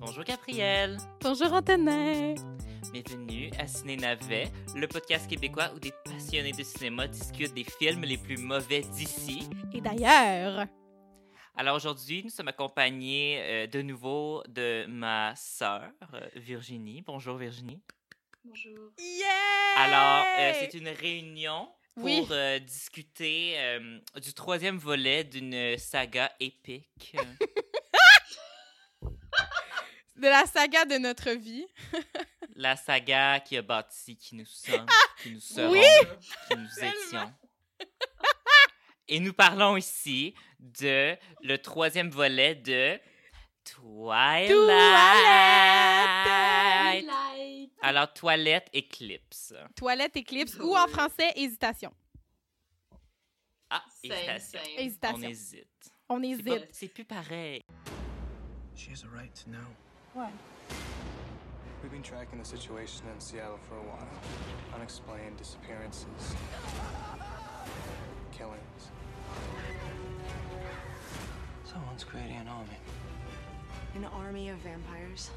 Bonjour Gabrielle. Bonjour Antonin. Bienvenue à Ciné Navet, le podcast québécois où des passionnés de cinéma discutent des films les plus mauvais d'ici. Et d'ailleurs. Alors aujourd'hui, nous sommes accompagnés euh, de nouveau de ma sœur euh, Virginie. Bonjour Virginie. Bonjour. Yeah! Alors, euh, c'est une réunion pour Oui. euh, discuter euh, du troisième volet d'une saga épique. De la saga de notre vie. la saga qui a bâti qui nous sommes, qui nous serons, Oui! qui nous étions. Et nous parlons ici de le troisième volet de Twilight. Twilight! Light. Alors, Toilette Eclipse. Toilette éclipse ou en français hésitation. Ah, hésitation. same. On Hésitation. hésite. On hésite. C'est plus pareil. She has a right to know. Ouais. We've been tracking the situation in Seattle for a while. Unexplained disappearances, killings. Someone's creating an army. An army of vampires?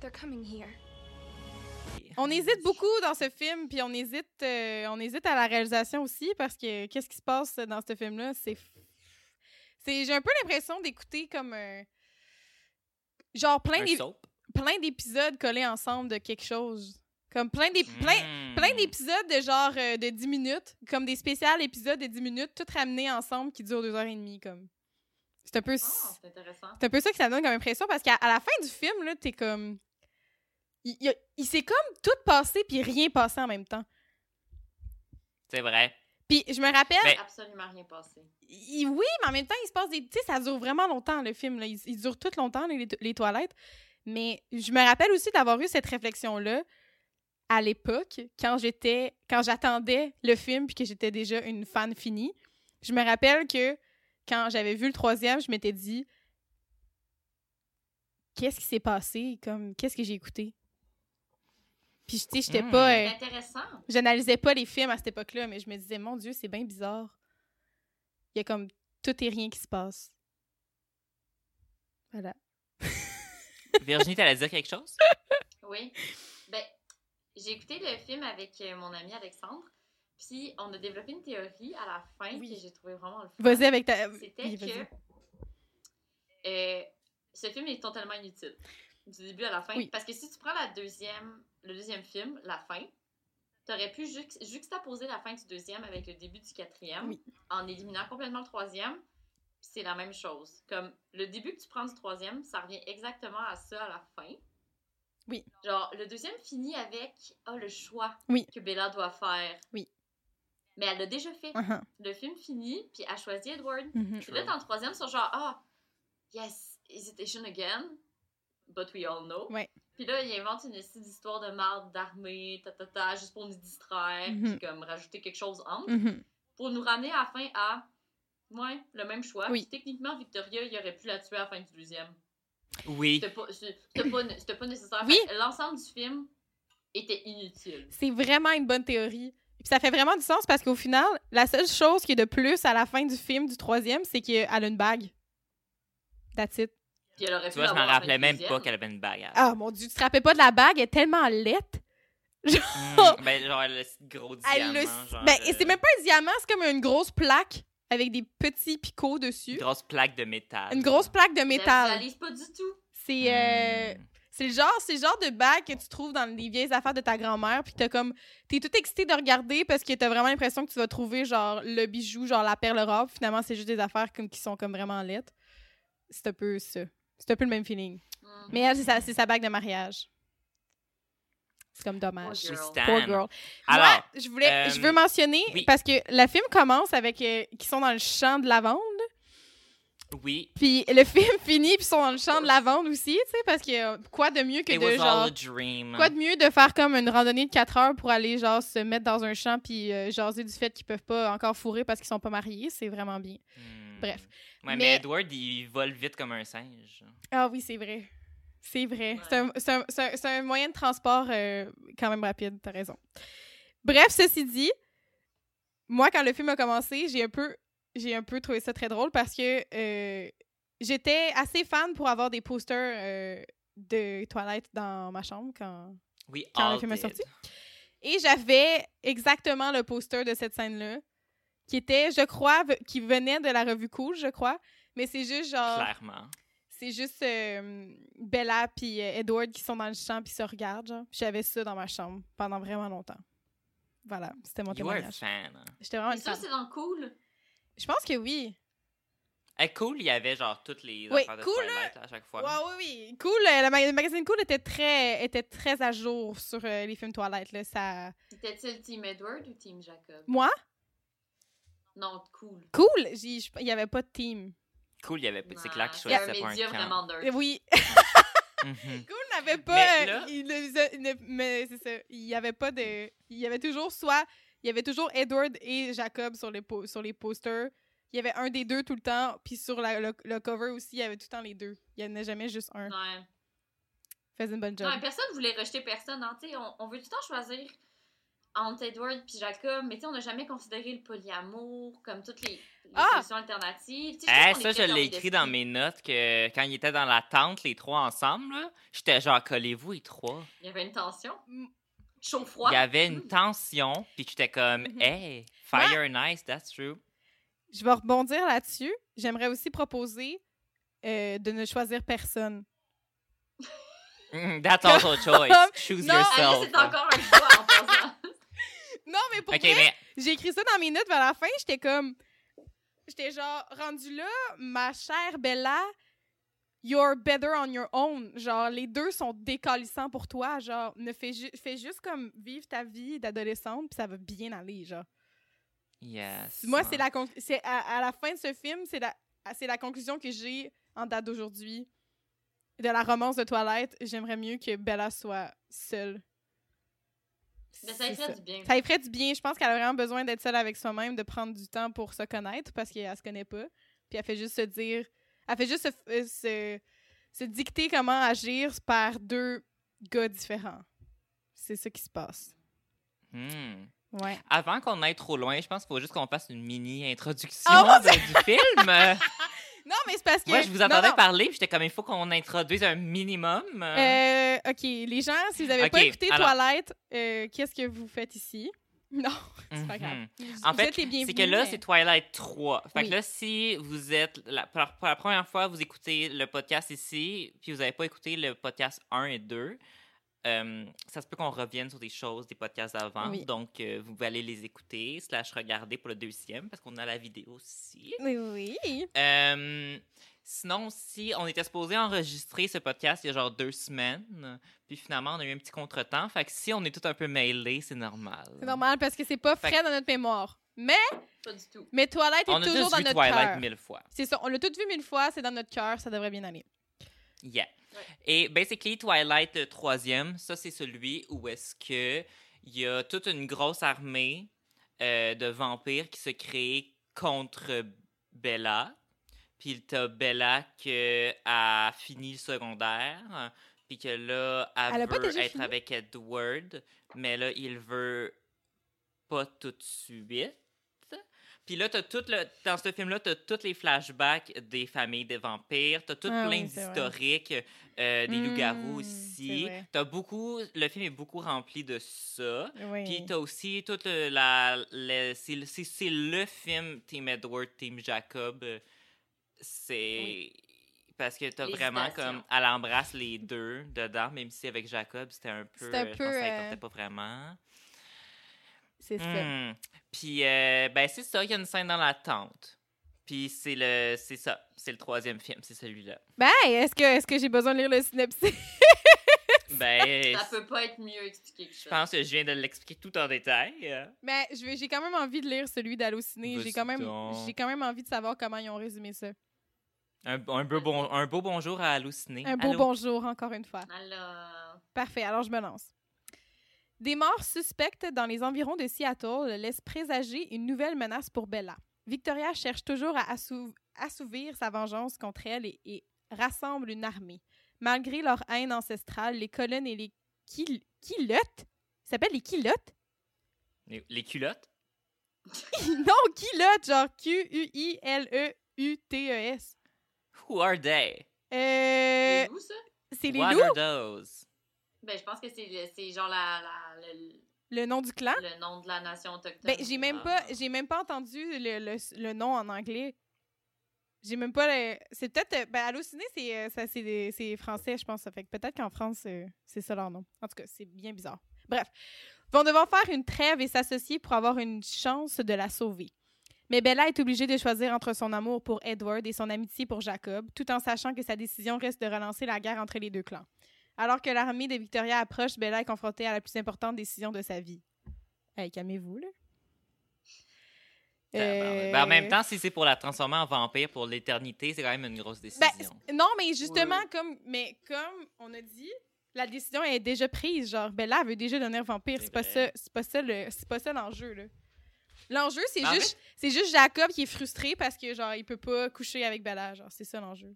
They're coming here. On hésite beaucoup dans ce film, puis on hésite, euh, on hésite à la réalisation aussi parce que qu'est-ce qui se passe dans ce film-là, c'est, c'est, j'ai un peu l'impression d'écouter comme un, genre plein Un d'ép- soap? plein d'épisodes collés ensemble de quelque chose, comme plein d'ép- plein, Mm. plein d'épisodes de genre euh, de 10 minutes, comme des spéciales épisodes de 10 minutes, tout ramenés ensemble qui durent deux heures et demie, comme. C'est un peu, Ah, c'est intéressant. c'est un peu ça que ça donne comme impression parce qu'à à la fin du film, là, t'es comme. Il, il s'est comme tout passé puis rien passé en même temps. C'est vrai. Puis je me rappelle, Ben- Absolument rien passé. il- oui, mais en même temps, il se passe des. Tu sais, ça dure vraiment longtemps, le film. Là. Il, il dure tout longtemps, les, les toilettes. Mais je me rappelle aussi d'avoir eu cette réflexion-là à l'époque, quand j'étais. Quand j'attendais le film puis que j'étais déjà une fan finie. Je me rappelle que quand j'avais vu le troisième, je m'étais dit. Qu'est-ce qui s'est passé? Comme, qu'est-ce que j'ai écouté? Puis, tu sais, j'étais Mm. pas. C'est euh, intéressant. J'analysais pas les films à cette époque-là, mais je me disais, mon Dieu, c'est bien bizarre. Il y a comme tout et rien qui se passe. Voilà. Virginie, t'allais dire quelque chose? Oui. Ben, j'ai écouté le film avec euh, mon ami Alexandre. Puis, on a développé une théorie à la fin Oui. que j'ai trouvé vraiment le fun. Vas-y avec ta. C'était Oui, que euh, ce film est totalement inutile. Du début à la fin. Oui. Parce que si tu prends la deuxième, le deuxième film, la fin, t'aurais pu juxt- juxtaposer la fin du deuxième avec le début du quatrième Oui. en éliminant complètement le troisième. C'est la même chose. Comme le début que tu prends du troisième, ça revient exactement à ça à la fin. Oui. Genre, le deuxième finit avec ah, le choix Oui. que Bella doit faire. Oui. Mais elle l'a déjà fait. Uh-huh. Le film finit, puis elle choisit Edward. Mhm. Puis là, dans le troisième, ils sont genre, ah, yes, hesitation again, but we all know. Ouais. Puis là, ils inventent une petite histoire de marde d'armée, ta, ta, ta, juste pour nous distraire, puis comme rajouter quelque chose entre, Mhm. pour nous ramener à la fin à, ouais, le même choix. Oui. Puis techniquement, Victoria, il aurait pu la tuer à la fin du deuxième. Oui. C'était pas, nécessaire. Oui. L'ensemble du film était inutile. C'est vraiment une bonne théorie. Puis ça fait vraiment du sens parce qu'au final, la seule chose qui est de plus à la fin du film du troisième, c'est qu'elle a une bague. That's it. Puis elle aurait Tu vois, je m'en rappelais même pas qu'elle avait une bagarre. Ah mon dieu, tu te rappelles pas de la bague? Elle est tellement laite. Mm, ben, genre, le gros Elle diamant, le- genre... Ben, euh, c'est même pas un diamant, c'est comme une grosse plaque avec des petits picots dessus. Une grosse plaque de métal. Une grosse plaque de Je métal. visualise pas du tout. C'est euh, Mm. c'est le genre c'est le genre de bague que tu trouves dans les vieilles affaires de ta grand-mère puis t'as comme t'es tout excité de regarder parce que t'as vraiment l'impression que tu vas trouver genre le bijou genre la perle rare finalement c'est juste des affaires comme qui sont comme vraiment lettres. C'est un peu ça. C'est un peu le même feeling. Mm. Mais elle c'est sa, bague de mariage. C'est comme dommage. Poor Je girl. Poor girl. Alors, Moi, je voulais, je euh, veux mentionner oui. parce que le film commence avec euh, qui sont dans le champ de lavande. oui, Puis le film finit, puis ils sont dans le champ de lavande aussi, tu sais, parce que euh, quoi de mieux que it de was genre. all a dream. Quoi de mieux de faire comme une randonnée de 4 heures pour aller genre se mettre dans un champ puis euh, jaser du fait qu'ils peuvent pas encore fourrer parce qu'ils sont pas mariés, c'est vraiment bien. Hmm. Bref. Ouais, mais... Mais- Edward, il vole vite comme un singe. Ah oui, c'est vrai. C'est vrai. Ouais. C'est un, moyen de transport euh, quand même rapide, t'as raison. Bref, ceci dit, moi, quand le film a commencé, j'ai un peu j'ai un peu trouvé ça très drôle parce que euh, j'étais assez fan pour avoir des posters euh, de Twilight dans ma chambre quand, Oui, quand le film est sorti. Et j'avais exactement le poster de cette scène-là, qui était, je crois, qui venait de la revue Cool, je crois. Mais c'est juste genre. Clairement. C'est juste euh, Bella puis euh, Edward qui sont dans le champ puis se regardent. genre. Puis J'avais ça dans ma chambre pendant vraiment longtemps. Voilà, c'était mon You témoignage. fan. hein. J'étais vraiment Mais une ça, fan. c'est dans Cool? Je pense que oui. Eh, cool, il y avait genre toutes les Oui, affaires de cool, Twilight là, à chaque fois. Ouais, oui, oui. Cool. euh, le, ma- le magazine Cool était très, était très à jour sur euh, les films Twilight. Là, ça... C'était-il Team Edward ou Team Jacob? Moi, Non, Cool. cool? Il n'y avait pas de team. Cool, il y avait c'est clair qu'il C'est un choisissait pas un camp. vraiment nerd. Euh, Oui, Mhm. Cool n'avait pas. Mais euh, là- il il ne- mais c'est ça. Il y avait pas de. Il y avait toujours soit. Il y avait toujours Edward et Jacob sur les, po- sur les posters. Il y avait un des deux tout le temps. Puis sur la- le, le cover aussi, il y avait tout le temps les deux. Il n'y en a jamais juste un. Ouais. Faisait une bonne job. Non, personne voulait rejeter personne. Hein. Tu sais, On, on veut tout le temps choisir entre Edward puis Jacob, mais tu sais, on n'a jamais considéré le polyamour comme toutes les, les Ah! solutions alternatives. Tu sais, Eh, ça, je l'ai écrit dans mes notes que quand ils étaient dans la tente, les trois ensemble, j'étais genre, collez-vous, les trois. Il y avait une tension. Mm. Chaud-froid. Il y avait une Mm. tension, puis j'étais comme, Mhm. hey, fire nice, that's true. Je vais rebondir là-dessus. J'aimerais aussi proposer euh, de ne choisir personne. Mm, That's also a choice. Choose Non, yourself. c'est encore un. Non, mais pour Ok, vrai, mais j'ai écrit ça dans mes notes vers la fin. J'étais comme. J'étais genre, rendu là, ma chère Bella, you're better on your own. Genre, les deux sont décalissants pour toi. Genre, ne fais, ju- fais juste comme vivre ta vie d'adolescente, puis ça va bien aller. Genre, yes. moi, c'est la c'est à, à la fin de ce film, c'est la, c'est la conclusion que j'ai en date d'aujourd'hui de la romance de Twilight. J'aimerais mieux que Bella soit seule. Mais ça lui ferait du bien. ça lui ferait du bien. Je pense qu'elle a vraiment besoin d'être seule avec soi-même, de prendre du temps pour se connaître parce qu'elle se connaît pas. Puis elle fait juste se dire. Elle fait juste se, euh, se, se dicter comment agir par deux gars différents. C'est ça qui se passe. Hmm. Ouais. Avant qu'on aille trop loin, je pense qu'il faut juste qu'on fasse une mini introduction de- du film. Non, mais c'est parce que. Moi, je vous non, entendais non. parler, puis j'étais comme, il faut qu'on introduise un minimum. euh. Ok, les gens, si vous n'avez pas écouté alors- Twilight, euh, qu'est-ce que vous faites ici? Non, c'est pas Mhm. grave. Vous- En fait, c'est que là, mais- c'est Twilight 3. Fait Oui. que là, si vous êtes, la, pour la première fois, vous écoutez le podcast ici, puis vous n'avez pas écouté le podcast 1 et 2, euh, ça se peut qu'on revienne sur des choses des podcasts d'avant. Oui. Donc, euh, vous pouvez aller les écouter, slash regarder pour le deuxième, parce qu'on a la vidéo aussi. Oui, oui. Euh, sinon, si on était supposé enregistrer ce podcast il y a genre deux semaines, puis finalement, on a eu un petit contretemps. Fait que si on est tout un peu mêlés, c'est normal. C'est normal parce que c'est pas Fait frais dans notre mémoire. Mais, Pas du tout. mais Twilight est On a toujours juste dans vu notre Twilight cœur. mille fois. C'est ça, on l'a tout vu mille fois, c'est dans notre cœur, ça devrait bien aller. Yeah. Et basically, Twilight, troisième, ça, c'est celui où est-ce que il y a toute une grosse armée euh, de vampires qui se crée contre Bella. Puis t'as Bella qui a fini le secondaire. Puis que là, elle, Elle veut être fini? avec Edward. Mais là, il veut pas tout de suite. Puis là, t'as tout le, dans ce film-là, t'as tous les flashbacks des familles des vampires. T'as tout Ah plein oui, d'historiques euh, des Mm, loups-garous aussi. T'as beaucoup... Le film est beaucoup rempli de ça. Oui. Puis t'as aussi tout le, la... le- c'est le- film Team Edward, Team Jacob. C'est... Parce que t'as vraiment comme... Elle embrasse les deux dedans, même si avec Jacob, c'était un peu... C'était un euh, je peu, pense ça euh, importait pas vraiment. C'est ça. Hmm. Puis, euh, ben, c'est ça, il y a une scène dans la tente. Puis, c'est le, c'est ça, c'est le troisième film, c'est celui-là. Ben, est-ce que, est-ce que j'ai besoin de lire le synopsis? Ben, Ça peut pas être mieux expliqué que je ça. pense que je viens de l'expliquer tout en détail. Ben, je vais- j'ai quand même envie de lire celui d'Allociné. J'ai quand, même, j'ai quand même envie de savoir comment ils ont résumé ça. Un, un, beau, bon, un beau bonjour à Halluciné. Un beau Allô? bonjour, encore une fois. Alors, Parfait, alors je me lance. Des morts suspectes dans les environs de Seattle laissent présager une nouvelle menace pour Bella. Victoria cherche toujours à assou- assouvir sa vengeance contre elle et, et rassemble une armée. Malgré leur haine ancestrale, les colonnes et les quil- quilottes, ça s'appelle les quilottes? Les, les culottes? non, qui là? Genre Q-U-I-L-E-U-T-E-S. Who are they? Euh, C'est les What loups, are those? Ben, je pense que c'est genre la, la- le, nom du clan? le nom de la nation autochtone. Ben, j'ai même Ah. pas, j'ai même pas entendu le, le, le nom en anglais. J'ai même pas le. C'est peut-être. euh, Ben, Allociné, c'est euh, ça, c'est français, je pense. Ça fait que peut-être qu'en France, euh, c'est ça leur nom. En tout cas, c'est bien bizarre. Bref. Ils vont devoir faire une trêve et s'associer pour avoir une chance de la sauver. Mais Bella est obligée de choisir entre son amour pour Edward et son amitié pour Jacob, tout en sachant que sa décision reste de relancer la guerre entre les deux clans. Alors que l'armée de Victoria approche, Bella est confrontée à la plus importante décision de sa vie. Hey, calmez-vous, là. Ben, en Euh, même temps, si c'est pour la transformer en vampire pour l'éternité, c'est quand même une grosse ben, décision. non, mais justement, Ouais. comme, mais comme on a dit, la décision est déjà prise. Genre, Bella elle veut déjà devenir vampire. C'est C'est pas vrai. ça, c'est pas ça le, c'est pas ça l'enjeu là. L'enjeu, c'est Ben, en juste, c'est juste Jacob qui est frustré parce que genre il peut pas coucher avec Bella. Genre, c'est ça l'enjeu.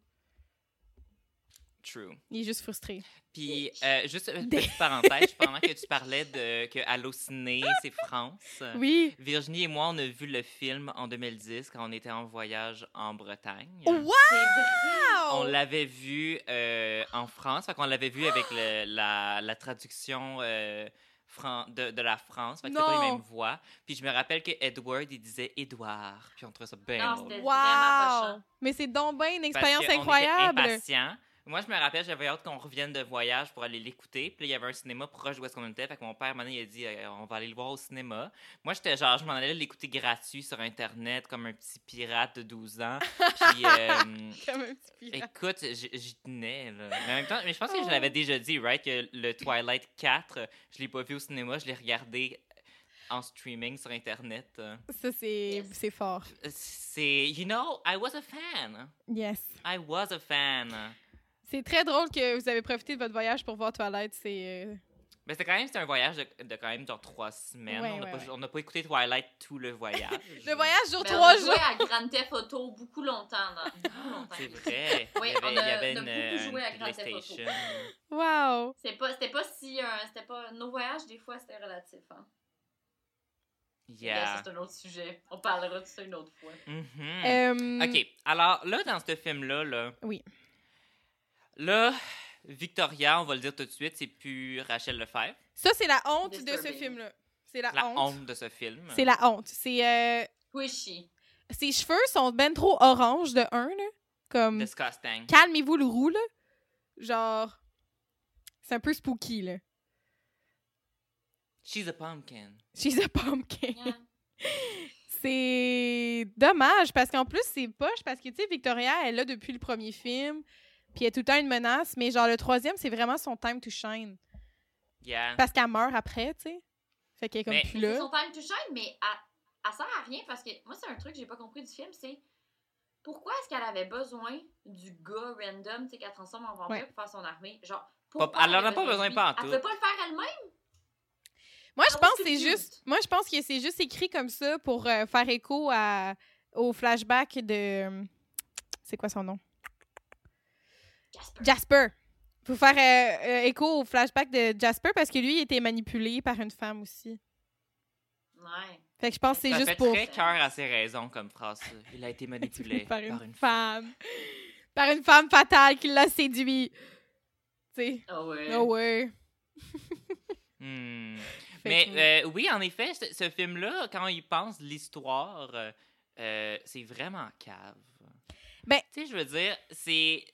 True. Il est juste frustré. Puis, euh, juste une petite parenthèse, pendant que tu parlais de que Allociné, c'est France. Oui. Virginie et moi, on a vu le film en 2010 quand on était en voyage en Bretagne. Wow! C'est vrai! On l'avait vu euh, en France, fait qu'on l'avait vu avec le- la, la traduction euh, fran- de, de la France, fait que c'était pas les mêmes voix. Puis je me rappelle que Edward, il disait Édouard, puis on trouvait ça bien Non, drôle. Wow! Mais c'est donc bien une Parce expérience était incroyable. impatients. Moi, je me rappelle, j'avais hâte qu'on revienne de voyage pour aller l'écouter. Puis là, il y avait un cinéma proche d'où est-ce qu'on était. Fait que mon père, maintenant, il a dit euh, on va aller le voir au cinéma. Moi, j'étais genre, je m'en allais l'écouter gratuit sur Internet comme un petit pirate de 12 ans. Puis, euh, Comme un petit pirate. écoute, j'y tenais. Là. Mais en même temps, mais je pense que Oh. je l'avais déjà dit, right, que le Twilight 4, je l'ai pas vu au cinéma, je l'ai regardé en streaming sur Internet. Ça c'est, Yes. c'est fort. C'est, you know, I was a fan. Yes. I was a fan. C'est très drôle que vous avez profité de votre voyage pour voir Twilight. C'est. euh, Mais c'était quand même c'était un voyage de, de quand même genre trois semaines. Ouais, on n'a ouais, pas, ouais. on n'a pas écouté Twilight tout le voyage. Le voyage dure Ben, trois on a joué jours. à Grand Theft Auto beaucoup longtemps. C'est vrai. Oui, il y avait, on il y a- avait on a une, beaucoup euh, joué à Grand Theft Auto. Wow. C'est pas, c'était pas si. euh, c'était pas, nos voyages, des fois, c'était relatif. Hein. Yeah. ça, c'est un autre sujet. On parlera de ça une autre fois. Mhm. Euh, OK. Alors, là, dans ce film-là, là, Oui. Là, Victoria, on va le dire tout de suite, c'est plus Rachel Lefebvre. Ça, c'est la honte de ce film-là. C'est la, La honte. honte de ce film. C'est la honte. C'est. euh, Squishy. ses cheveux sont ben trop orange de un, là. Comme. Disgusting. Calmez-vous le roux, là. Genre. C'est un peu spooky, là. She's a pumpkin. She's a pumpkin. Yeah. C'est dommage parce qu'en plus, c'est poche parce que, tu sais, Victoria, elle est là depuis le premier film. Puis elle est tout le temps une menace. Mais genre, le troisième, c'est vraiment son time to shine. Yeah. Parce qu'elle meurt après, tu sais. Fait qu'elle est comme Mais- plus C'est là. son time to shine, mais elle, elle sert à rien parce que moi, c'est un truc que j'ai pas compris du film, c'est pourquoi est-ce qu'elle avait besoin du gars random, tu sais, qu'elle transforme en vampire Ouais. pour faire son armée? Genre, Pas- pourquoi elle en a pas besoin pas en Elle tout. peut pas le faire elle-même? Moi, je I pense que c'est juste. Moi, je pense que c'est juste écrit comme ça pour euh, faire écho à, au flashback de. C'est quoi son nom? Jasper. Jasper. Pour faire euh, euh, écho au flashback de Jasper parce que lui, il était manipulé par une femme aussi. Ouais. Fait que je pense que c'est juste fait pour. très cœur à ses raisons comme phrase. Il a été manipulé par une, par une femme. Par une femme fatale qui l'a séduit. Tu sais. Ah ouais. Oh ouais. Hmm. Fait Mais euh, oui, en effet, ce, ce film-là, quand il pense l'histoire, euh, c'est vraiment cave. Ben- tu sais, je veux dire, c'est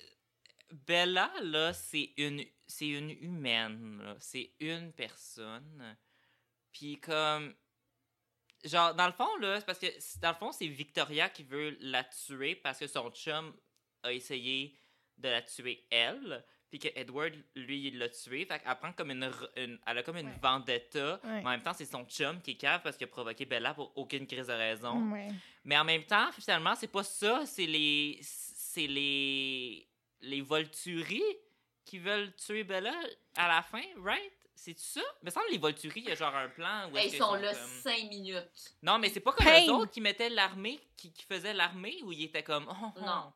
Bella là, c'est une, c'est une humaine, là. c'est une personne. Puis comme, genre dans le fond là, c'est parce que dans le fond c'est Victoria qui veut la tuer parce que son chum a essayé de la tuer elle. Puis que Edward, lui, il l'a tué. Fait qu'elle prend comme une, une- Elle a comme une Ouais. vendetta. Ouais. Mais en même temps, c'est son chum qui est cave parce qu'il a provoqué Bella pour aucune crise de raison. Ouais. Mais en même temps, finalement, c'est pas ça. C'est les. C'est les. Les Volturi qui veulent tuer Bella à la fin, right? C'est ça? Il me semble que les Volturi, il y a genre un plan où Ils sont là comme- 5 minutes. Non, mais c'est pas comme Pain. eux autres qui mettaient l'armée, qui, qui faisaient l'armée, où ils étaient comme. Oh, oh. Non. Non.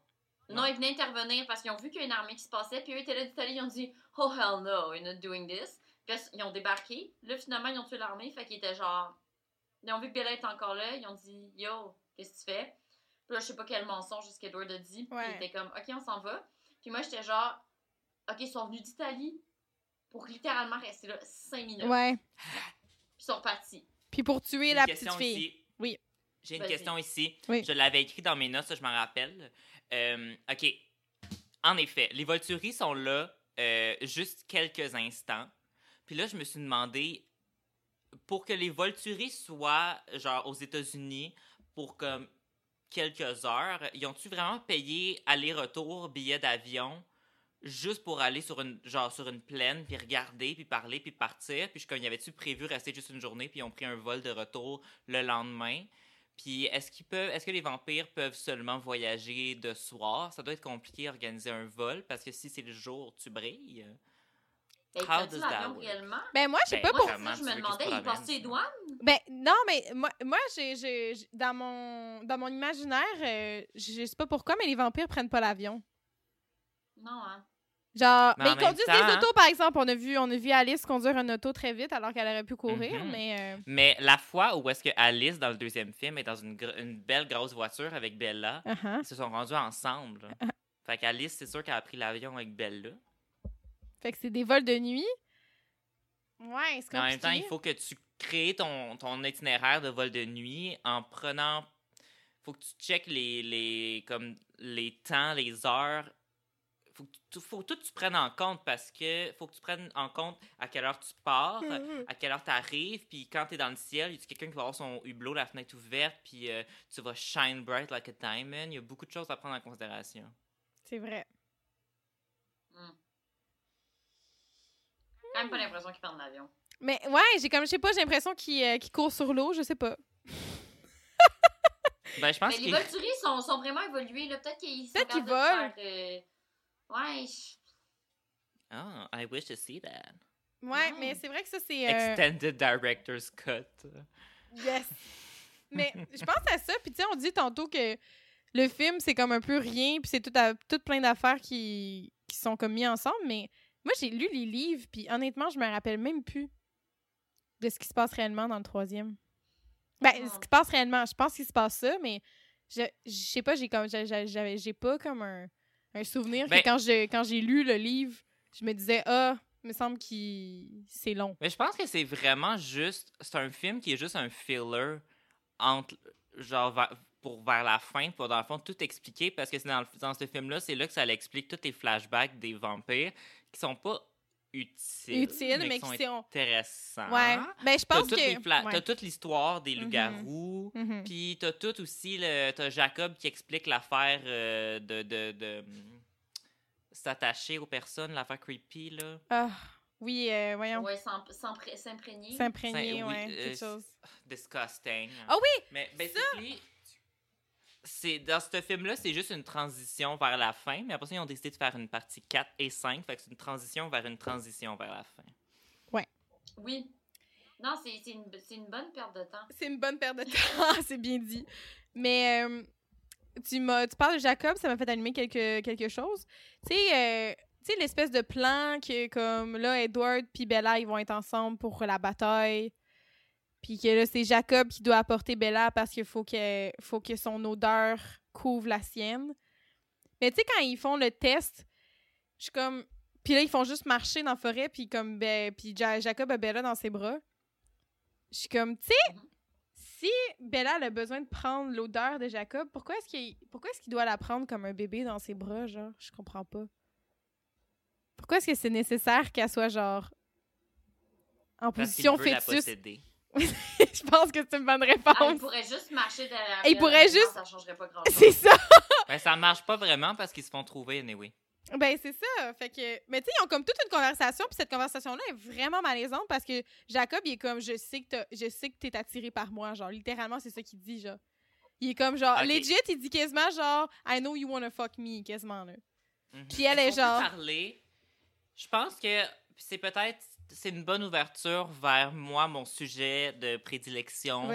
Non, ils venaient intervenir parce qu'ils ont vu qu'il y a une armée qui se passait, puis eux étaient là d'Italie, ils ont dit Oh hell no, we're not doing this. Puis ils ont débarqué. Là, finalement, ils ont tué l'armée, fait qu'ils étaient genre ils ont vu que Bella est encore là, ils ont dit Yo, qu'est-ce que tu fais? Puis là, je sais pas quel mensonge ce qu'Edward a dit. Puis Ouais. il était comme Ok, on s'en va. Puis moi, j'étais genre Ok, ils sont venus d'Italie pour littéralement rester là 5 minutes. Ouais. Puis ils sont partis. Puis pour tuer la petite fille. ici. Oui. J'ai une question ici. Oui. Je l'avais écrit dans mes notes, ça, je m'en rappelle. Euh, OK. En effet, les Volturi sont là euh, juste quelques instants. Puis là, je me suis demandé, pour que les Volturi soient, genre, aux États-Unis pour comme quelques heures, ils ont-tu vraiment payé aller-retour, billet d'avion, juste pour aller sur une, genre, sur une plaine, puis regarder, puis parler, puis partir? Puis comme, y avait-tu prévu rester juste une journée, puis ils ont pris un vol de retour le lendemain? Puis est-ce qu'ils peuvent, est-ce que les vampires peuvent seulement voyager de soir? Ça doit être compliqué d'organiser un vol parce que si c'est le jour, tu brilles. Et How prends-tu does that l'avion work? réellement? Ben moi, je sais Ben, pas Moi, pour. ça, je me demandais, il passe ses douanes? Ben non, mais moi, moi j'ai, dans mon dans mon imaginaire, euh, je sais pas pourquoi, mais les vampires prennent pas l'avion. Non, hein? Genre, Mais ils conduisent temps, des autos, par exemple. On a vu, on a vu Alice conduire un auto très vite alors qu'elle aurait pu courir, Mhm. mais euh, Mais la fois où est-ce que Alice, dans le deuxième film, est dans une, gr- une belle grosse voiture avec Bella, uh-huh. ils se sont rendus ensemble. là. Fait qu'Alice, c'est sûr qu'elle a pris l'avion avec Bella. Fait que c'est des vols de nuit. Ouais, c'est Mais en même temps, il compliqué. faut que tu crées ton, ton itinéraire de vol de nuit en prenant. faut que tu checkes les, les, comme les temps, les heures. faut que tu, faut que tout tu prennes en compte parce que faut que tu prennes en compte à quelle heure tu pars, Mhm. à quelle heure tu arrives, puis quand tu es dans le ciel, il y a quelqu'un qui va avoir son hublot, la fenêtre ouverte, puis euh, tu vas shine bright like a diamond? Il y a beaucoup de choses à prendre en considération. C'est vrai. Quand même pas l'impression qu'ils prennent l'avion. Mais ouais, j'ai comme, je sais pas, j'ai l'impression qu'ils euh, qu'ils courent sur l'eau, je sais pas. Ben, je pense Mais les qu'il- Volturi sont, sont vraiment évolués, là. Peut-être qu'ils sont Peut-être qu'ils capables de faire, euh, Ouais, Ah, I wish to see that. Ouais, mais c'est vrai que ça, c'est. euh, Extended Director's Cut. Yes. Mais je pense à ça, puis tu sais, on dit tantôt que le film, c'est comme un peu rien, puis c'est tout, à- tout plein d'affaires qui, qui sont comme mis ensemble, mais moi, j'ai lu les livres, puis honnêtement, je me rappelle même plus de ce qui se passe réellement dans le troisième. Ben, Oh. ce qui se passe réellement, je pense qu'il se passe ça, mais je, je sais pas, j'ai comme, j'ai- j'ai j'avais- j'ai pas comme un, un souvenir Ben- que quand je- quand j'ai lu le livre, je me disais, ah, il me semble que c'est long. Mais je pense que c'est vraiment juste. C'est un film qui est juste un filler entre. Genre, vers- pour vers la fin, pour dans le fond tout expliquer. Parce que c'est dans, dans ce film-là, c'est là que ça l'explique tous les flashbacks des vampires qui sont pas utiles. Utile, mais, qui qui sont sont. intéressants. Ouais. Ben, je T'as pense que. fla- ouais. t'as toute l'histoire des Mhm. loups-garous. Mhm. Puis t'as tout aussi, le, t'as Jacob qui explique l'affaire euh, de, de, de, hum, s'attacher aux personnes, l'affaire creepy, là. Ah, oui, euh, voyons. s'empré- s'imprégner. S'imprégner, Ça, oui, ouais, euh, quelque chose. Disgusting. Ah oui! Mais basically, c'est dans ce film-là, c'est juste une transition vers la fin, mais après ça, ils ont décidé de faire une partie 4 et 5, fait que c'est une transition vers une transition vers la fin. Oui. Non, c'est c'est une, c'est une bonne perte de temps. C'est une bonne perte de temps, c'est bien dit. Mais euh, tu, m'as, tu parles de Jacob, ça m'a fait allumer quelque, quelque chose. Tu sais, euh, tu sais, l'espèce de plan que, comme là, Edward puis Bella, ils vont être ensemble pour la bataille. Puis que là, c'est Jacob qui doit apporter Bella parce qu'il faut que, faut que son odeur couvre la sienne. Mais tu sais, quand ils font le test, je suis comme. Puis là, ils font juste marcher dans la forêt, puis comme. Ben, puis Ja- Jacob a Bella dans ses bras. Je suis comme, tu sais, si Bella elle a besoin de prendre l'odeur de Jacob, pourquoi est-ce qu'il pourquoi est-ce qu'il doit la prendre comme un bébé dans ses bras, genre? Je comprends pas. Pourquoi est-ce que c'est nécessaire qu'elle soit, genre, en Parce position fœtus? Je pense que c'est une bonne Ah, il réponse. pourrait juste marcher derrière Il pourrait juste- Ça changerait pas grand-chose. c'est ça! Ben, ça marche pas vraiment parce qu'ils se font trouver, anyway. Ben, c'est ça. Fait que... Mais tu sais, ils ont comme toute une conversation, puis cette conversation-là est vraiment malaisante parce que Jacob, il est comme, je sais que t'as- je sais que t'es attiré par moi. Genre, littéralement, c'est ça qu'il dit, genre. Il est comme, genre, legit, il dit quasiment, genre, I know you wanna fuck me, quasiment, là. Mhm. Puis elle est genre- parler? Je pense que c'est peut-être c'est une bonne ouverture vers moi, mon sujet de prédilection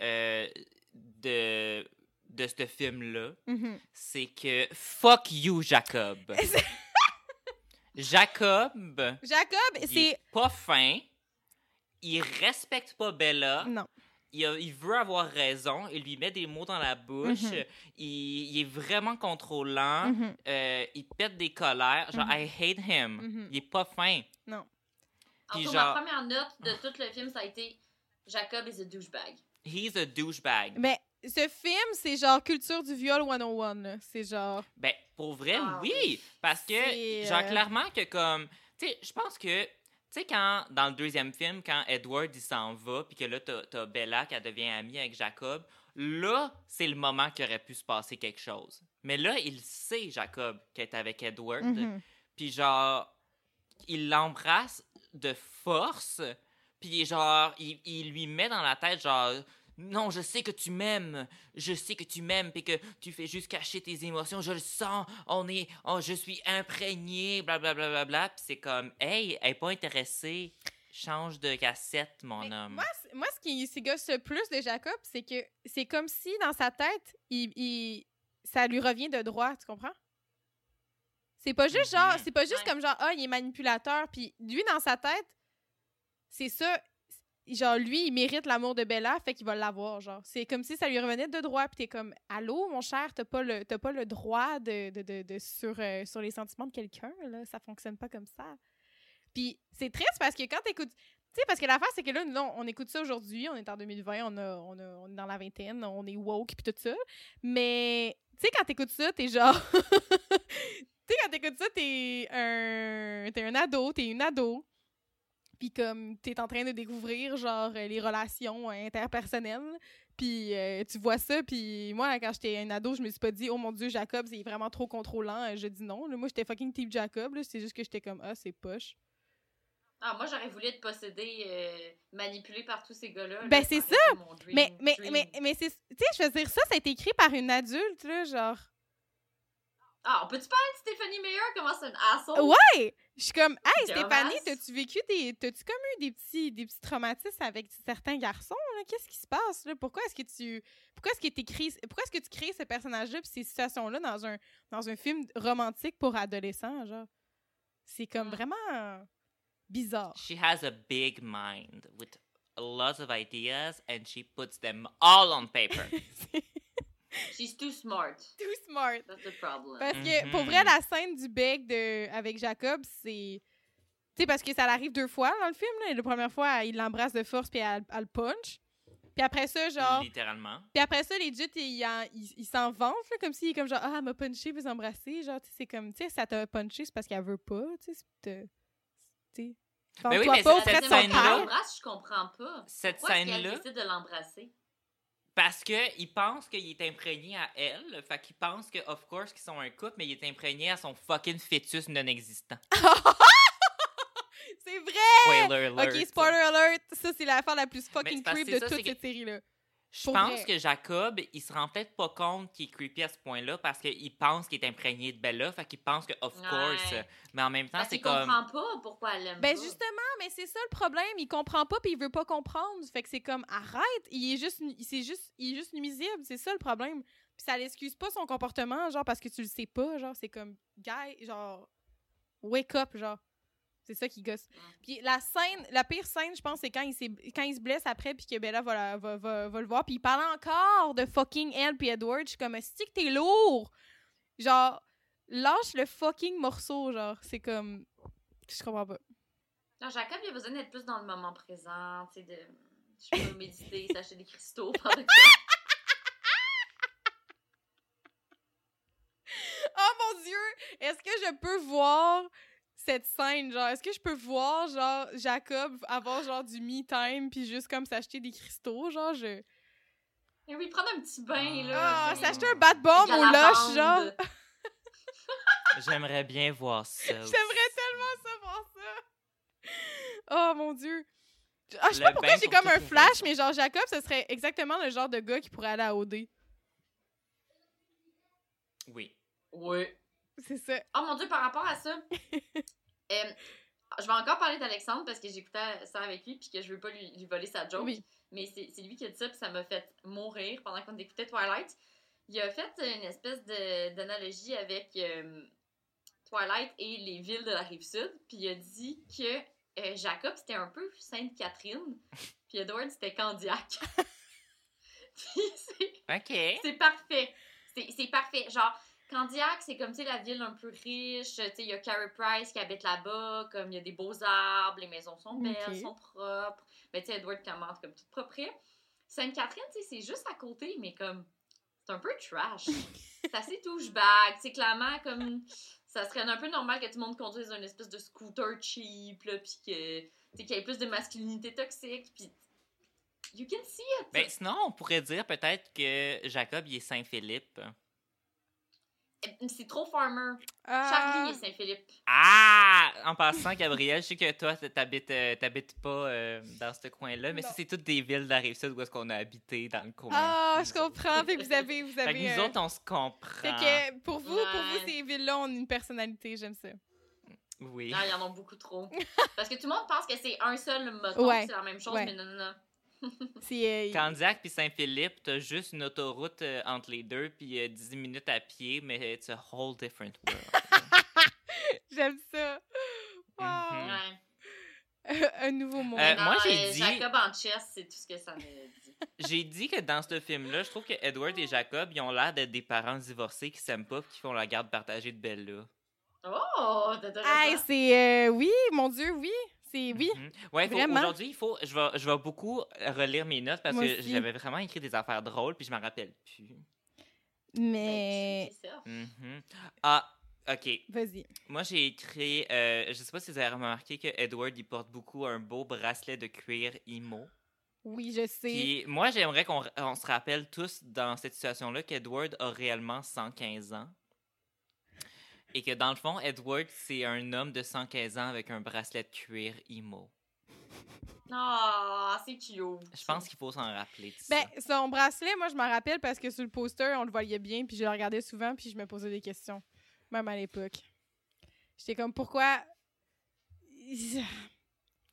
euh, de, de ce film-là. Mhm. C'est que fuck you, Jacob. Jacob, Jacob, c'est. est pas fin. Il respecte pas Bella. Non. il, a- il veut avoir raison, il lui met des mots dans la bouche, Mhm. il, il est vraiment contrôlant, Mhm. euh, il pète des colères. Genre. I hate him. Il est pas fin. Non. En Puis tout, genre- ma première note de tout le film, ça a été Jacob is a douchebag. He's a douchebag. Mais ce film, c'est genre culture du viol 101. là. C'est genre. Ben, pour vrai, Ah oui. oui. Parce que, C'est, genre, euh, clairement que comme... Tu sais, je pense que... Tu sais, quand, dans le deuxième film, quand Edward, il s'en va, puis que là, t'as Bella qui devient amie avec Jacob, là, c'est le moment qu'il aurait pu se passer quelque chose. Mais là, il sait, Jacob, qu'elle est avec Edward. Mhm. Puis genre, il l'embrasse de force. Puis genre, il, il lui met dans la tête genre, non, je sais que tu m'aimes, je sais que tu m'aimes, puis que tu fais juste cacher tes émotions, je le sens, on est, oh, je suis imprégné, blablabla. Bla, bla, bla. Puis c'est comme, hey, elle est pas intéressée, change de cassette, mon Mais homme. Moi, moi, ce qui ce gosse le plus de Jacob, c'est que c'est comme si dans sa tête, il, il- ça lui revient de droit, tu comprends? C'est pas juste genre, c'est pas juste Ouais. comme genre, ah, il est manipulateur, puis lui, dans sa tête, c'est ça, genre, lui, il mérite l'amour de Bella, fait qu'il va l'avoir, genre. C'est comme si ça lui revenait de droit, puis t'es comme, allô, mon cher, t'as pas le, t'as pas le droit de, de, de, de- sur, euh, sur les sentiments de quelqu'un, là, ça fonctionne pas comme ça. Puis c'est triste parce que quand t'écoutes tu sais, parce que l'affaire, c'est que là, non, on écoute ça aujourd'hui, on est en 2020, on, a, on, a- on est dans la vingtaine, on est woke puis tout ça. Mais, tu sais, quand t'écoutes ça, t'es genre. tu sais, quand t'écoutes ça, t'es un. T'es un ado, t'es une ado. Puis comme, t'es en train de découvrir, genre, euh, les relations euh, interpersonnelles. Puis euh, tu vois ça, puis moi, quand j'étais un ado, je me suis pas dit, oh mon Dieu, Jacob, c'est vraiment trop contrôlant. Je dis non. Là, moi, j'étais fucking type Jacob. là. C'est juste que j'étais comme, ah, c'est poche. Ah, moi, j'aurais voulu être possédée, euh, manipulée par tous ces gars-là. là, Ben, c'est dream- Mais, mais, dream. mais, mais c'est. Tu sais, je veux dire, ça, ça a été écrit par une adulte, là, genre. Ah, on peut-tu parler de Stéphanie Meyer? Comment c'est une asshole? Ouais! Je suis comme, hey. Stéphanie, t'as-tu vécu des. T'as-tu comme eu des petits, des petits traumatismes avec certains garçons, là? Qu'est-ce qui se passe, là? Pourquoi est-ce que tu. Pourquoi est-ce que t'écris. Pourquoi est-ce que tu crées ce personnage-là pis ces situations-là dans un, dans un film romantique pour adolescents, genre? C'est comme Mm. vraiment. bizarre. She has a big mind with lots of ideas and she puts them all on paper. She's too smart. too smart. That's the problem. Parce que pour Mhm. vrai, la scène du bec de, avec Jacob, c'est. Tu sais, parce que ça l'arrive deux fois dans le film. Là. La première fois, il l'embrasse de force puis elle, elle le punch. Puis après ça, genre. Littéralement. Puis après ça, legit, il, il, en- il, il s'en vante, là, comme s'il est comme genre, ah, elle m'a punché, vous embrasser. Genre, tu sais, c'est comme, tu sais, ça t'a punché, c'est parce qu'elle veut pas. Tu sais, tu sais. Ben oui, mais pas cette scène-là- je comprends pas. Cette scène-là, décide de l'embrasser? Parce que il pense qu'il est imprégné à elle, fait qu'il pense que, of course, qu'ils sont un couple, mais il est imprégné à son fucking fœtus non existant. C'est vrai! Spoiler alert. Ok, spoiler alert! Ça, c'est l'affaire la plus fucking creep de toute cette série-là. Je Pour pense vrai. que Jacob, il se rend peut-être pas compte qu'il est creepy à ce point-là parce qu'il pense qu'il est imprégné de Bella, fait qu'il pense que, of Ouais. course. Mais en même temps, Parce c'est comme. comprend pas pourquoi elle l'aime Ben pas. justement, mais c'est ça le problème, il comprend pas puis il veut pas comprendre. Fait que c'est comme arrête, il est juste c'est juste il est juste nuisible, c'est ça le problème. Puis ça l'excuse pas son comportement genre parce que tu le sais pas, genre c'est comme guy genre wake up genre. C'est ça qui gosse. Puis la scène, la pire scène, je pense, c'est quand il, quand il se blesse après, puis que Bella va, la- va, va, va le voir, puis il parle encore de fucking elle puis Edward. Je suis comme, est-ce que t'es lourd? Genre, lâche le fucking morceau, genre. C'est comme. Je comprends pas. Non, Jacob, il a besoin d'être plus dans le moment présent, tu sais, de... Je peux méditer, s'acheter des cristaux pendant que... Oh mon dieu! Est-ce que je peux voir cette scène, genre, est-ce que je peux voir, genre, Jacob avoir, genre, du me-time, puis juste comme s'acheter des cristaux, genre, je... Et oui, prendre un petit bain, là. Ah, tu sais, s'acheter un bat bomb avec au loche, genre! J'aimerais bien voir ça. J'aimerais tellement savoir ça! Oh mon dieu! Ah, je sais Le pas pourquoi j'ai pour comme un flash, mais genre, Jacob, ce serait exactement le genre de gars qui pourrait aller à OD. Oui. Oui. C'est ça. Oh mon dieu, par rapport à ça, euh, je vais encore parler d'Alexandre parce que j'écoutais ça avec lui puis que je veux pas lui, lui voler sa joke. Oui. Mais c'est c'est lui qui a dit ça puis ça m'a fait mourir pendant qu'on écoutait Twilight. Il a fait une espèce de- d'analogie avec euh, Twilight et les villes de la rive sud. Puis il a dit que euh, Jacob c'était un peu Sainte-Catherine puis Edward c'était Candiac. Puis c'est- OK. c'est parfait. C'est c'est parfait. Genre, Candiac, c'est comme, tu sais, la ville un peu riche. Tu sais, il y a Carrie Price qui habite là-bas. Comme, il y a des beaux arbres, les maisons sont belles, sont propres. Mais tu sais, Edward commence comme tout propre. Sainte-Catherine, tu sais, c'est juste à côté, mais comme, c'est un peu trash. c'est assez touche-bag. C'est clairement comme, ça serait un peu normal que tout le monde conduise une espèce de scooter cheap, là, puis que, tu sais, qu'il y ait plus de masculinité toxique, puis you can see it. Ben, sinon, on pourrait dire peut-être que Jacob, il est Saint-Philippe. C'est trop farmer. Ah, Charlie est Saint-Philippe. Ah! En passant, Gabriel, je sais que toi, t'habites, euh, t'habites pas euh, dans ce coin-là, mais Non. ça, c'est toutes des villes de la Rive-Sud où est-ce qu'on a habité dans le coin. Ah, je comprends. Fait que vous avez, vous Fait avez. que nous euh, autres, on se comprend. fait que pour vous, pour vous, ces villes-là ont une personnalité. J'aime ça. Oui. Non, il y en a beaucoup trop. Parce que tout le monde pense que c'est un seul moton, Ouais. c'est la même chose, Ouais. mais non, non, non. Euh, Candiac puis Saint-Philippe, t'as juste une autoroute euh, entre les deux, puis euh, 10 minutes à pied, mais it's a whole different world. J'aime ça. Wow. Mhm. Ouais. un nouveau monde. Euh, Non, moi, j'ai euh, dit- Jacob en chess, c'est tout ce que ça me dit. J'ai dit que dans ce film-là, je trouve que Edward et Jacob, ils ont l'air d'être des parents divorcés qui s'aiment pas qui font la garde partagée de Bella. Oh, Hey, c'est. euh, oui, mon Dieu, oui. C'est. Oui. Ouais, faut- Vraiment. aujourd'hui, il faut. Je vais, je vais beaucoup relire mes notes parce Moi que j'avais vraiment écrit des affaires drôles puis je m'en rappelle plus. Mais. C'est ça. Mhm. Ah, ok. Vas-y. Moi, j'ai écrit. euh, je sais pas si vous avez remarqué que Edward, il porte beaucoup un beau bracelet de cuir imo. Oui, je sais. Puis moi, j'aimerais qu'on on se rappelle tous dans cette situation-là qu'Edward a réellement 115 ans. Et que dans le fond, Edward, c'est un homme de 115 ans avec un bracelet de cuir imo. Oh, c'est cute. Je pense qu'il faut s'en rappeler. Ben, ça. son bracelet, moi, je m'en rappelle parce que sur le poster, on le voyait bien, puis je le regardais souvent, puis je me posais des questions. Même à l'époque. J'étais comme, pourquoi?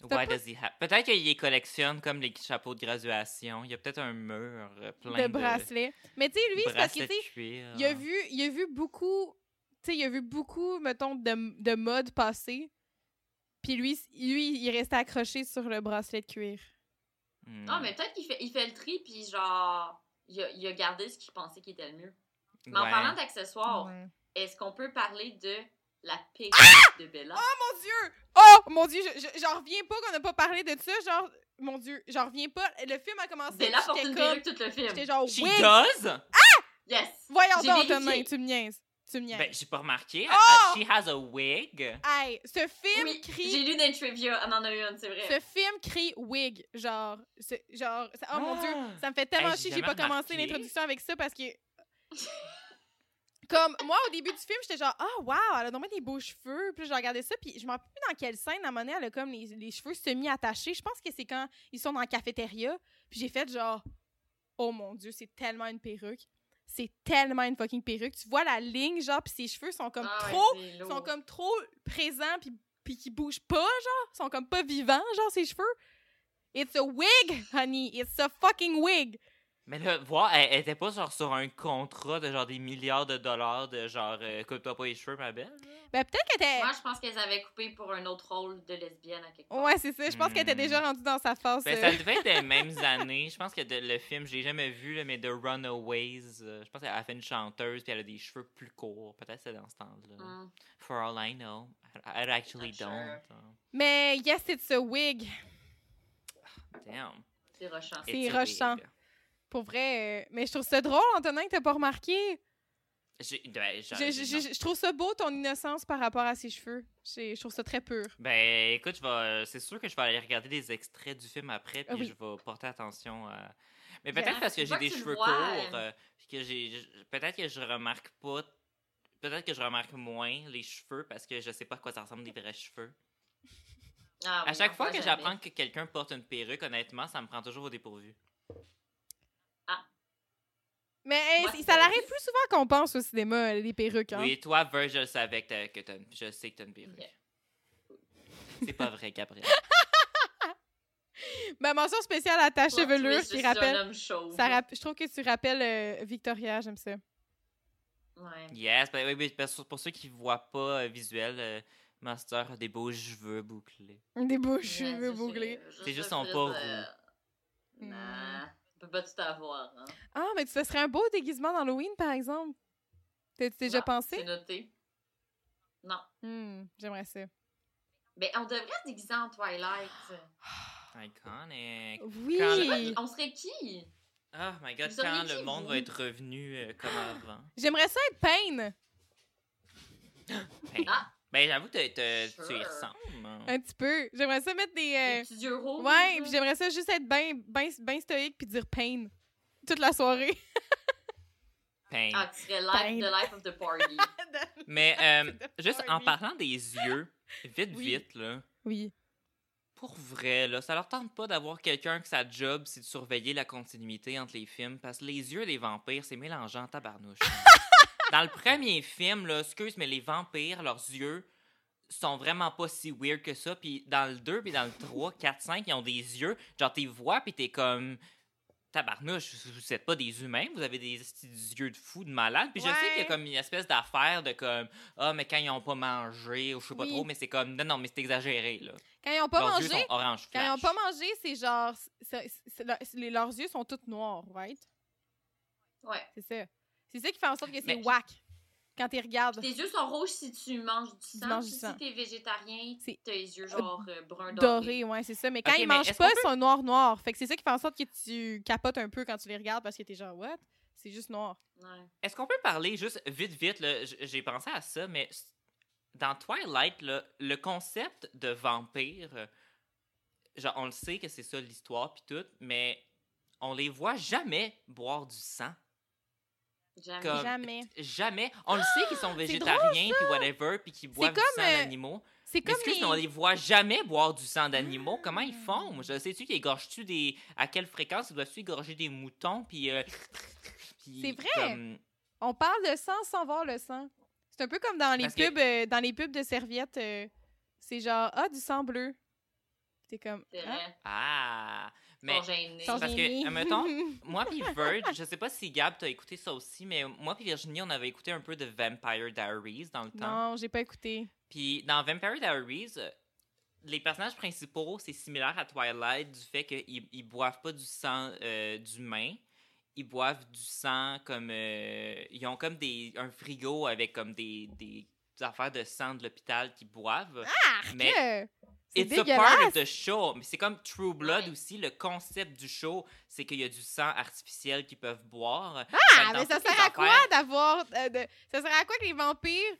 Why does he have... Peut-être qu'il les collectionne comme les chapeaux de graduation. Il y a peut-être un mur euh, plein de de, bracelets. Mais tu sais, lui, c'est parce que, bracelets tu de sais, cuir. il a vu, il a vu beaucoup, tu sais, il a vu beaucoup, mettons, de, de modes passer. Puis lui, lui, il restait accroché sur le bracelet de cuir. Hmm. Non, mais peut-être qu'il fait, il fait le tri, puis genre, il a, il a gardé ce qu'il pensait qui était le mieux. Mais en parlant d'accessoires, Ouais. est-ce qu'on peut parler de la pique de Bella? Oh mon dieu! Oh mon dieu, je- je- j'en reviens pas qu'on n'a pas parlé de ça. Genre, mon dieu, j'en reviens pas. Le film a commencé. Bella porte J'étais une comme. tout le film. J'étais genre, She oui! does? Yes! Voyons donc. Thomas, tu me niaises. Tu me niaises. Ben, j'ai pas remarqué. Oh! She has a wig. Hey, ce film Oui, crie. j'ai lu dans le trivia, elle en a eu une, c'est vrai. Ce film crie wig, genre, genre, ça- oh mon Ah! dieu, ça me fait tellement Hey, chier que j'ai pas commencé l'introduction avec ça parce que, comme moi au début du film, j'étais genre, ah wow, elle a normalement des beaux cheveux, puis là, je regardais ça, puis je m'en rappelle plus dans quelle scène à un moment donné, elle a comme les, les cheveux semi attachés. Je pense que c'est quand ils sont dans la cafétéria, puis j'ai fait genre, oh mon dieu, c'est tellement une perruque, c'est tellement une fucking perruque. Tu vois la ligne, genre, puis ses cheveux sont comme Ah trop sont comme trop présents puis puis qui bougent pas genre. Sont comme pas vivants genre ses cheveux. It's a wig honey. It's a fucking wig Mais là, voir, elle, elle était pas genre sur un contrat de genre des milliards de dollars de genre euh, coupe-toi pas les cheveux, ma belle. ben peut-être qu'elle était Moi, je pense qu'elles avaient coupé pour un autre rôle de lesbienne à quelque part. ouais c'est ça je pense qu'elle était Hmm. déjà rendue dans sa phase Ben, euh, ça devait être les mêmes années. Je pense que de- le film, je l'ai jamais vu, là, mais The Runaways, euh, je pense qu'elle a fait une chanteuse puis elle a des cheveux plus courts. Peut-être que c'est dans ce temps-là. Hum. For all I know. I, I actually Not sure. don't. mais yes it's a wig Damn. C'est rochant. C'est wig. Pour vrai euh, mais je trouve ça drôle Antonin que t'as pas remarqué ben, je, je- non. je- je trouve ça beau ton innocence par rapport à ses cheveux je trouve ça très pur Ben, écoute, je vais, c'est sûr que je vais aller regarder des extraits du film après, puis oui. je vais porter attention à. Mais Bien. peut-être parce que j'ai des cheveux vois, courts, euh. euh, que j'ai, je- peut-être que je remarque pas, peut-être que je remarque moins les cheveux parce que je sais pas à quoi ça ressemble des vrais cheveux. Ah, à chaque fois que j'apprends que quelqu'un porte une perruque, honnêtement, ça me prend toujours au dépourvu. Mais hey, Moi, ça l'arrive plus souvent qu'on pense au cinéma les perruques hein Oui, toi, Ver, je le savais que, que je sais que t'as une perruque. C'est pas vrai, Gabriel. ma mention spéciale à ta chevelure qui un rappelle homme chauve. Ça rapp- Je trouve que tu rappelles euh, Victoria, j'aime ça. Ouais. Yes, ben oui, oui, parce que pour ceux qui voient pas euh, visuel, euh, Master a des beaux cheveux bouclés. Des beaux cheveux bouclés. C'est juste son pas euh, nah. On peut pas tout avoir, hein. Ah, mais ce serait un beau déguisement d'Halloween, par exemple. T'as déjà Non, pensé? C'est noté. Non. Hmm, J'aimerais ça. Ben, on devrait se déguiser en Twilight. Iconic. Oui! On serait qui? Oh my god, Vous quand le monde vous? va être revenu euh, comme avant? J'aimerais ça être Pain! Ben, Ah. Ben, j'avoue que t'as- t'as- tu y Sure. ressembles. hein. Un petit peu. J'aimerais ça mettre des. euh, Les petits yeux rouges. Ouais, puis j'aimerais ça juste être bien ben, ben stoïque puis dire Pain toute la soirée. Ben, Ah, tu serais Pain. life, the life of the party. Mais euh, the juste en parlant des yeux, vite, Oui. vite, là. Oui. Pour vrai, là, ça leur tente pas d'avoir quelqu'un que sa job, c'est de surveiller la continuité entre les films, parce que les yeux des vampires, c'est mélangeant, tabarnouche. Dans le premier film, là, excuse, mais les vampires, leurs yeux sont vraiment pas si weird que ça. Puis dans le 2, puis dans le 3, 4, 5, ils ont des yeux, genre t'es vois, puis t'es comme... Tabarnouche, vous êtes pas des humains, vous avez des yeux de fou, de malade. Puis je sais qu'il y a comme une espèce d'affaire de comme, ah, mais quand ils ont pas mangé, ou je sais pas Oui. trop, mais c'est comme, non, non, mais c'est exagéré, là. Quand ils ont pas Leurs yeux mangé, sont orange quand ils ont pas mangé, c'est genre. leurs yeux sont tous noirs, right? Ouais. C'est ça. C'est ça qui fait en sorte que c'est whack quand tu regardes. Tes yeux sont rouges si tu manges du sang. manges du. Si t'es végétarien, C'est- t'as les yeux genre euh, brun Doré, doré. ouais, c'est ça. Mais quand ils mais mangent pas, ils sont noirs, noirs. Fait que c'est ça qui fait en sorte que tu capotes un peu quand tu les regardes parce que t'es genre, what? C'est juste noir. Ouais. Est-ce qu'on peut parler juste vite, vite, j'ai pensé à ça, mais dans Twilight, là, le concept de vampire, euh, genre, on le sait que c'est ça l'histoire, puis tout, mais on les voit jamais boire du sang. Jamais. Comme- Jamais. Jamais. On le sait qu'ils sont végétariens, puis whatever, puis qu'ils boivent du comme, sang euh, d'animaux. C'est comme excuse, les... on les voit jamais boire du sang d'animaux. Comment ils font? Je sais-tu qu'ils égorgent-tu des. À quelle fréquence? Ils doivent-tu égorger des moutons? Puis. euh, C'est vrai! comme- On parle de sang sans voir le sang. C'est un peu comme dans les Parce que- pubs, euh, dans les pubs de serviettes. euh, c'est genre, ah, du sang bleu. T'es comme, C'est ah, vrai. Ah! Mais parce que, gênés. admettons, moi puis Verge, je sais pas si Gab t'as écouté ça aussi, mais moi puis Virginie, on avait écouté un peu de Vampire Diaries dans le temps. non, j'ai pas écouté. Puis dans Vampire Diaries, les personnages principaux, c'est similaire à Twilight du fait qu'ils ils boivent pas du sang euh, d'humain. Ils boivent du sang comme... euh, ils ont comme des, un frigo avec comme des, des affaires de sang de l'hôpital qu'ils boivent. mais Que- C'est it's a part of the show. Mais c'est comme True Blood Ouais. aussi. Le concept du show, c'est qu'il y a du sang artificiel qu'ils peuvent boire. Ah, mais ça sert à quoi d'avoir. euh, de- Ça sert à quoi que les vampires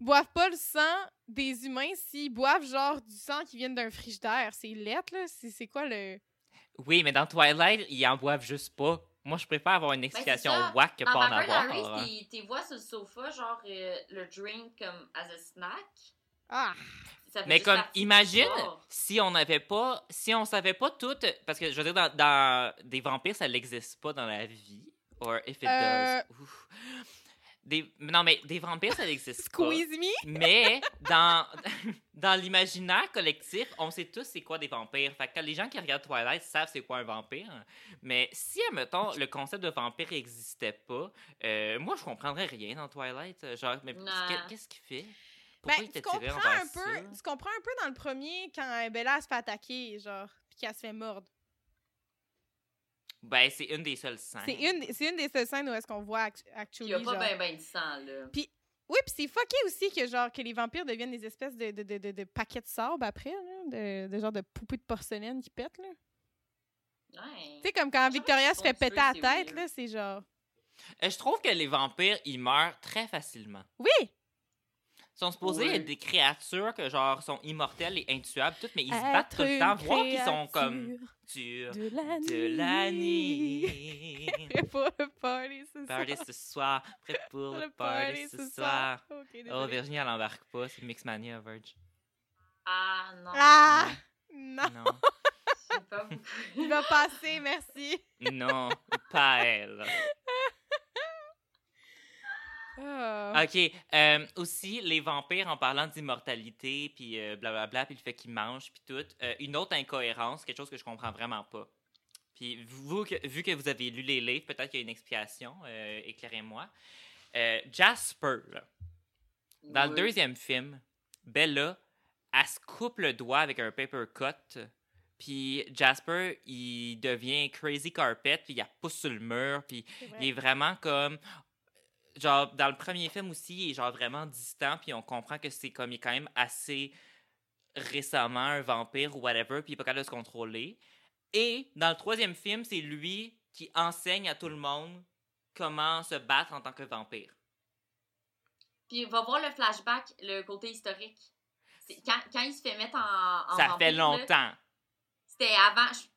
boivent pas le sang des humains s'ils boivent genre du sang qui vient d'un frigidaire? C'est lettre, là? C'est c'est quoi le? Oui, mais dans Twilight, ils en boivent juste pas. Moi, je préfère avoir une Ben, explication ça. whack que pas en avoir. T'es vois sur le sofa, genre euh, le drink comme as a snack. Ah! Mais comme, imagine si on n'avait pas, si on savait pas tout, parce que je veux dire, dans, dans des vampires, ça n'existe pas dans la vie. Or if it Euh. does. ouf. Des, non, mais des vampires, ça n'existe pas. Squeeze me? Mais dans, dans l'imaginaire collectif, on sait tous c'est quoi des vampires. Fait que les gens qui regardent Twilight savent c'est quoi un vampire. Mais si, admettons, le concept de vampire n'existait pas, euh, moi, je comprendrais rien dans Twilight. Genre, mais qu'est-ce qu'il fait? Pourquoi Ben, il tu comprends un peu. ça? Tu comprends un peu dans le premier quand Bella se fait attaquer, genre, puis qu'elle se fait mordre. Ben, c'est une des seules scènes. C'est une, c'est une des seules scènes où est-ce qu'on voit act- Il actually, y a pas genre- ben ben de sang, là. Oui, puis c'est fucké aussi que genre que les vampires deviennent des espèces de, de, de, de, de paquets de sable après, là, de, de genre de poupées de porcelaine qui pètent, là. Ouais. Tu sais, comme quand Victoria se fait péter la tête, weird. là, c'est genre... Euh, Je trouve que les vampires, ils meurent très facilement. Oui! Ils sont supposés Oui. être des créatures que, genre, sont immortelles et intuables, toutes, mais ils se battent tout le temps, voir qu'ils sont comme créature durs De la de la nuit. nuit. Prêt pour le party ce Party soir. ce soir, prêt pour le party ce soir. Ok, Oh. Virginie, elle embarque pas, c'est Mixmania, Virg. Ah non. Ah! Non, Non, Je sais pas beaucoup. il va passer, merci. non, pas elle. Ah. Ok, euh, aussi, les vampires, en parlant d'immortalité, puis euh, blablabla, puis le fait qu'ils mangent, puis tout, euh, une autre incohérence, quelque chose que je comprends vraiment pas. Puis vous, que- vu que vous avez lu les livres, peut-être qu'il y a une explication, éclairez-moi. Jasper, là, dans le deuxième film, Bella, elle se coupe le doigt avec un paper cut, Puis Jasper, il devient crazy carpet, puis il pousse sur le mur, puis il est vraiment comme. Genre, dans le premier film aussi, il est genre vraiment distant, puis on comprend que c'est comme. Il est quand même assez récemment un vampire ou whatever, puis il est pas capable de se contrôler. Et dans le troisième film, c'est lui qui enseigne à tout le monde comment se battre en tant que vampire. Puis va voir le flashback, le côté historique. Quand, quand il se fait mettre en, en Ça vampire, fait longtemps. C'était avant. Je,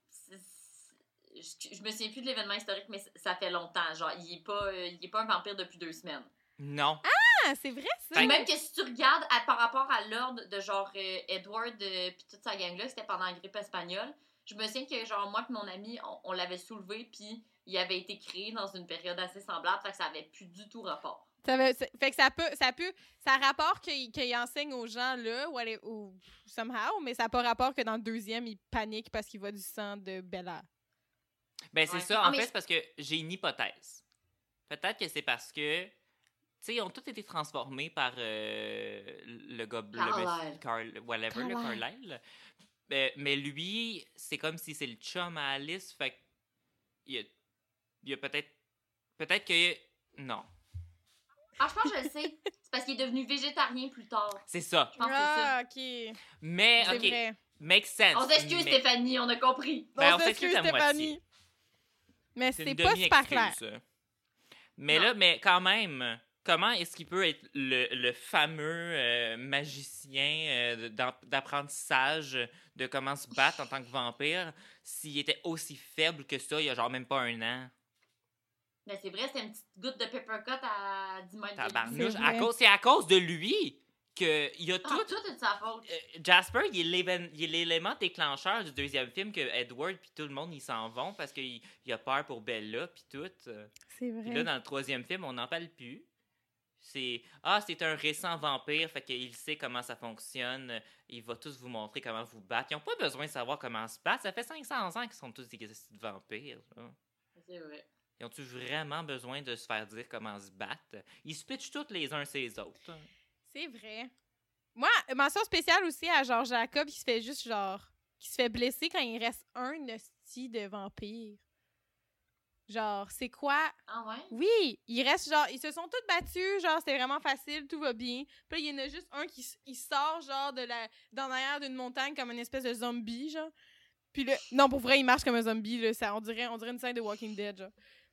je, je me souviens plus de l'événement historique, mais ça fait longtemps. Genre, il est pas, euh, il est pas un vampire depuis deux semaines. Non. Ah, c'est vrai, ça. Puis même que si tu regardes à- par rapport à l'ordre de genre euh, Edward euh, puis toute sa gang-là, c'était pendant la grippe espagnole. Je me souviens que genre moi et mon ami, on, on l'avait soulevé puis il avait été créé dans une période assez semblable, fait que ça avait plus du tout rapport. Ça veut- fait que ça peut, ça peut, ça a rapport qu'il enseigne aux gens là, ou, aller- ou somehow, mais ça n'a pas rapport que dans le deuxième, il panique parce qu'il voit du sang de Bella. Ben, c'est Ouais. ça. Ah, En mais fait, c'est- parce que j'ai une hypothèse. Peut-être que c'est parce que. Tu sais, ils ont tous été transformés par euh, le gars bleu. Carlisle. Carl, whatever, le Carlisle. Carlisle. Mais, mais lui, c'est comme si c'est le chum à Alice. Fait que il y a, il y a peut-être. Peut-être que. Non. Ah, je pense que je le sais. C'est parce qu'il est devenu végétarien plus tard. C'est ça. Je pense que c'est ça. Ah, ok. Mais, C'est ok. vrai. Make sense. On s'excuse, mais Stéphanie, on a compris. Ben, on on s'excuse s'excuse, à moitié. Mais C'est c'est pas super clair. Mais Non. là, mais quand même, comment est-ce qu'il peut être le, le fameux euh, magicien euh, d'apprentissage de comment se battre en tant que vampire s'il était aussi faible que ça il y a genre même pas un an? Mais c'est vrai, c'était une petite goutte de peppercut à 10 mètres. C'est À cause- C'est à cause de lui que il y a Ah, tout. tout est de sa faute. Euh, Jasper, il est l'élément déclencheur du deuxième film que Edward puis tout le monde ils s'en vont parce qu'il il a peur pour Bella puis tout. euh. C'est Puis vrai. là, dans le troisième film, on n'en parle plus. C'est Ah, c'est un récent vampire, fait qu'il sait comment ça fonctionne. Il va tous vous montrer comment vous battre. Ils n'ont pas besoin de savoir comment se battre. Ça fait 500 ans qu'ils sont tous des petits vampires. C'est vrai. Ils ont-tu vraiment besoin de se faire dire comment se battre? Ils se pitchent tous les uns ces autres. C'est vrai. Moi, mention spéciale aussi à genre Jacob qui se fait juste genre. qui se fait blesser quand il reste un hostie de vampire. Genre, c'est quoi? Ah ouais? Oui, il reste genre. Ils se sont tous battus, genre, c'était vraiment facile, tout va bien. Puis là, il y en a juste un qui il sort, genre, de la. d'en arrière d'une montagne comme une espèce de zombie, genre. Puis là. Non, pour vrai, il marche comme un zombie, là. Ça, on, dirait, on dirait une scène de Walking Dead, genre.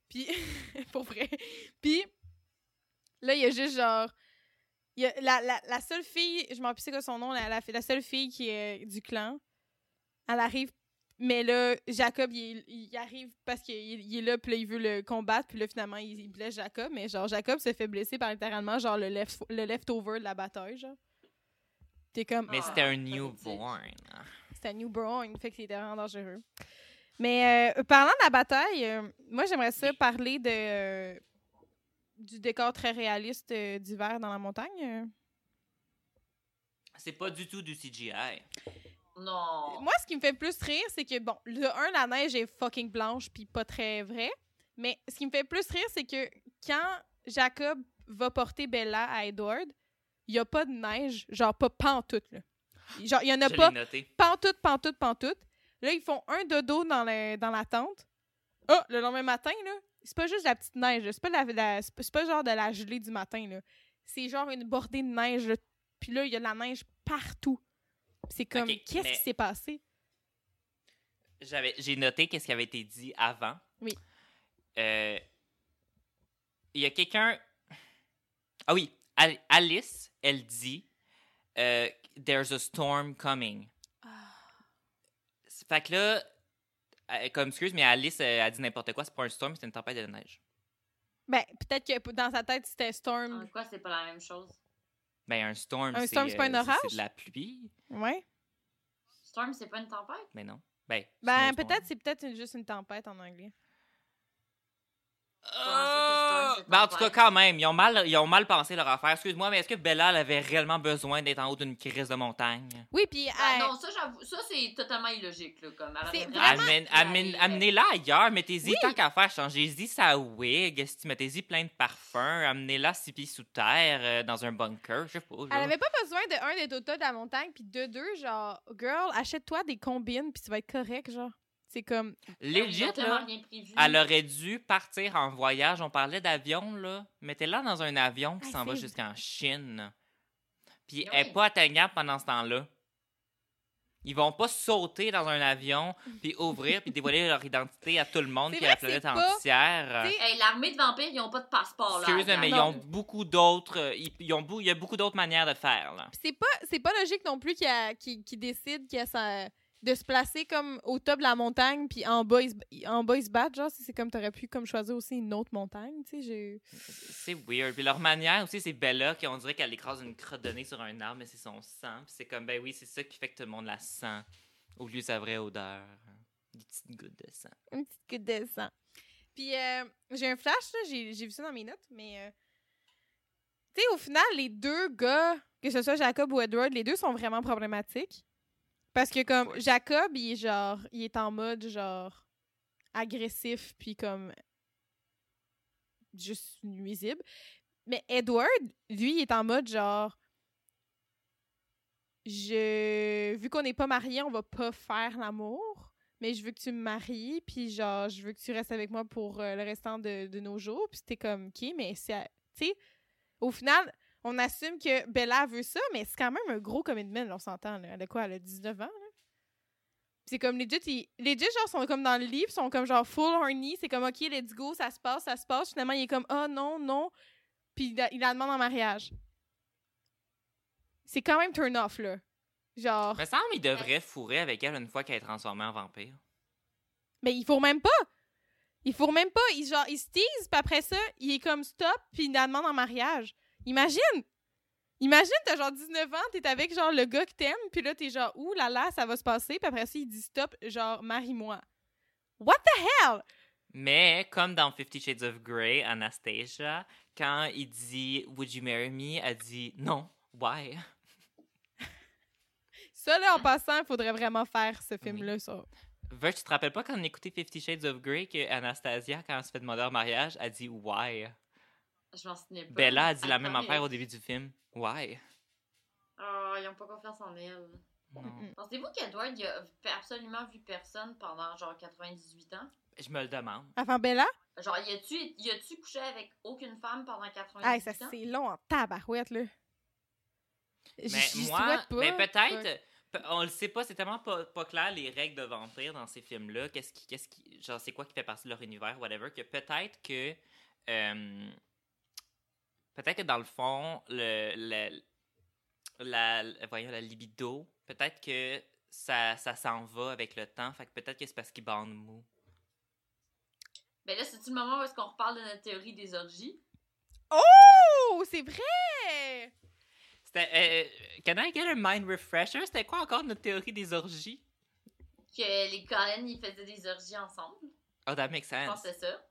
Puis. pour vrai. Puis. Là, il y a juste genre. Il y a la, la, la seule fille, je m'en rappelle c'est quoi son nom, la, seule fille qui est du clan. Elle arrive, mais là, Jacob, il, arrive parce qu'il il est là, puis là, il veut le combattre, puis là, finalement, il, il blesse Jacob, mais genre, Jacob se fait blesser par littéralement, genre, le, left, le leftover de la bataille, genre. T'es comme. Mais Ah, c'était un newborn. C'était un newborn, fait que c'était vraiment dangereux. Mais euh, parlant de la bataille, euh, moi j'aimerais ça parler de euh, du décor très réaliste euh, d'hiver dans la montagne? C'est pas du tout du CGI. Non. Moi, ce qui me fait plus rire, c'est que bon, le un, la neige est fucking blanche puis pas très vrai. Mais ce qui me fait plus rire, c'est que quand Jacob va porter Bella à Edward, il y a pas de neige, genre pas pantoute là. Genre il y en a Je pas pantoute, pantoute, pantoute. Là, ils font un dodo dans, le- dans la tente. Ah, le lendemain matin, là, c'est pas juste la petite neige. C'est pas, la, la- c'est pas- genre de la gelée du matin, là. C'est genre une bordée de neige, là. Puis là, il y a de la neige partout. C'est comme, qu'est-ce mais- qui s'est passé? J'avais, j'ai noté qu'est-ce qui avait été dit avant. Oui. Euh, Il y a quelqu'un. Ah oui, Al- Alice, elle dit euh, There's a storm coming. Fait que là, comme excuse, mais Alice euh, a dit n'importe quoi, c'est pas un storm, c'est une tempête de neige. Ben, peut-être que dans sa tête, c'était En Storm. quoi, c'est pas la même chose? Ben, un storm, Un c'est, storm, c'est pas un euh, orage? C'est de la pluie. Ouais. Storm, c'est pas une tempête? Mais non. Ben, Ben, peut-être, c'est peut-être une- juste une tempête en anglais. Ben, en tout cas, quand même, ils ont mal, ils ont mal pensé leur affaire. Excuse-moi, mais est-ce que Bella elle avait réellement besoin d'être en haut d'une crise de montagne? Oui, puis Ah, elle- non, ça, j'avoue, ça, c'est totalement illogique, là, comme. vraiment- Amène- euh, Amenez-la ailleurs, mettez-y Oui. tant qu'à faire, changez-y sa wig, mettez-y plein de parfums, amenez-la six pieds sous terre, euh, dans un bunker, je sais pas. Elle avait pas besoin de un d'être au top de la montagne, puis de deux, genre, girl, achète-toi des combines, puis tu vas être correct, genre. C'est comme. Legit, là, elle aurait dû partir en voyage. On parlait d'avion, là. Mettez-la dans un avion qui Ah, s'en va jusqu'en Chine. Puis Oui. elle est pas atteignable pendant ce temps-là. Ils vont pas sauter dans un avion, puis ouvrir, puis dévoiler leur identité à tout le monde, puis à la planète entière. tu sais, Hey, l'armée de vampires, ils ont pas de passeport, là. Excuse, mais ils ont beaucoup d'autres. euh, Ils, ont, bou- il y a beaucoup d'autres manières de faire, là. Puis c'est pas, c'est pas logique non plus qu'il y a- qu'il qu'il décide qu'il y a sa- de se placer comme au top de la montagne, puis en bas, ils se, en bas, ils se battent. Genre, c'est comme t'aurais pu comme choisir aussi une autre montagne, tu sais. j'ai- C'est weird. Puis leur manière aussi, c'est Bella qui on dirait qu'elle écrase une crotte de nez sur un arbre, mais c'est son sang. Puis c'est comme, ben oui, c'est ça qui fait que tout le monde la sent. Au lieu de sa vraie odeur. Des petites gouttes de sang. Une petite goutte de sang. Puis euh, j'ai un flash, là, j'ai j'ai vu ça dans mes notes, mais. euh, tu sais, au final, les deux gars, que ce soit Jacob ou Edward, les deux sont vraiment problématiques. Parce que, comme, Ouais. Jacob, il est genre. Il est en mode, genre. agressif, puis comme. juste nuisible. Mais Edward, lui, il est en mode, genre. Je. Vu qu'on n'est pas mariés, on va pas faire l'amour mais je veux que tu me maries, puis genre, je veux que tu restes avec moi pour euh, le restant de, de nos jours. Puis c'était comme, OK, mais c'est... Tu sais, au final, on assume que Bella veut ça, mais c'est quand même un gros commitment, là, on s'entend. Là. Elle a quoi? Elle a 19 ans, là? C'est comme, legit, ils, legit, genre, sont comme dans le lit, puis sont comme genre full horny. C'est comme, OK, let's go, ça se passe, ça se passe. Finalement, il est comme, oh non, non. Puis il la, il la demande en mariage. C'est quand même turn off, là. Genre... Me semble qu'il devrait fourrer avec elle une fois qu'elle est transformée en vampire. Mais il faut même pas. Il faut même pas. Il, genre, il se tease, puis après ça, il est comme stop, puis il la demande en mariage. Imagine! Imagine, t'as genre 19 ans, t'es avec genre le gars que t'aimes, puis là, t'es genre, ouh là là, ça va se passer, puis après ça, il dit stop, genre, marie-moi. What the hell? Mais comme dans Fifty Shades of Grey, Anastasia, quand il dit Would you marry me? Elle dit non. Why? Ça, là, en passant, il faudrait vraiment faire ce film-là. ça. Ver, tu te rappelles pas quand on écoutait Fifty Shades of Grey que Anastasia, quand elle se fait demander en mariage, elle dit Why? Je m'en souvenais pas. Bella a dit la même affaire au début du film. Why? Oh, ils ont pas confiance en elle. Pensez-vous qu'Edward, il a absolument vu personne pendant genre 98 ans? Je me le demande. Avant Bella? Genre, y a-tu, y a-tu couché avec aucune femme pendant 98 Ah, ça, ans? c'est long en tabarouette, là. Mais J'y moi, mais peut-être, pe- on le sait pas, c'est tellement pas, pas clair les règles de vampire dans ces films-là. Qu'est-ce qui, qu'est-ce qui, genre, c'est quoi qui fait partie de leur univers, whatever, que peut-être que, euh, peut-être que dans le fond, le, le- la, la- voyons, la libido, peut-être que ça, ça s'en va avec le temps. Fait que peut-être que c'est parce qu'ils bandent mou. Ben là, c'est-tu le moment où est-ce qu'on reparle de notre théorie des orgies? Oh, c'est vrai! C'était, euh, can I get a mind refresher? C'était quoi encore notre théorie des orgies? Que les Cohen, ils faisaient des orgies ensemble. Oh, that makes Je pense sense. que c'est ça.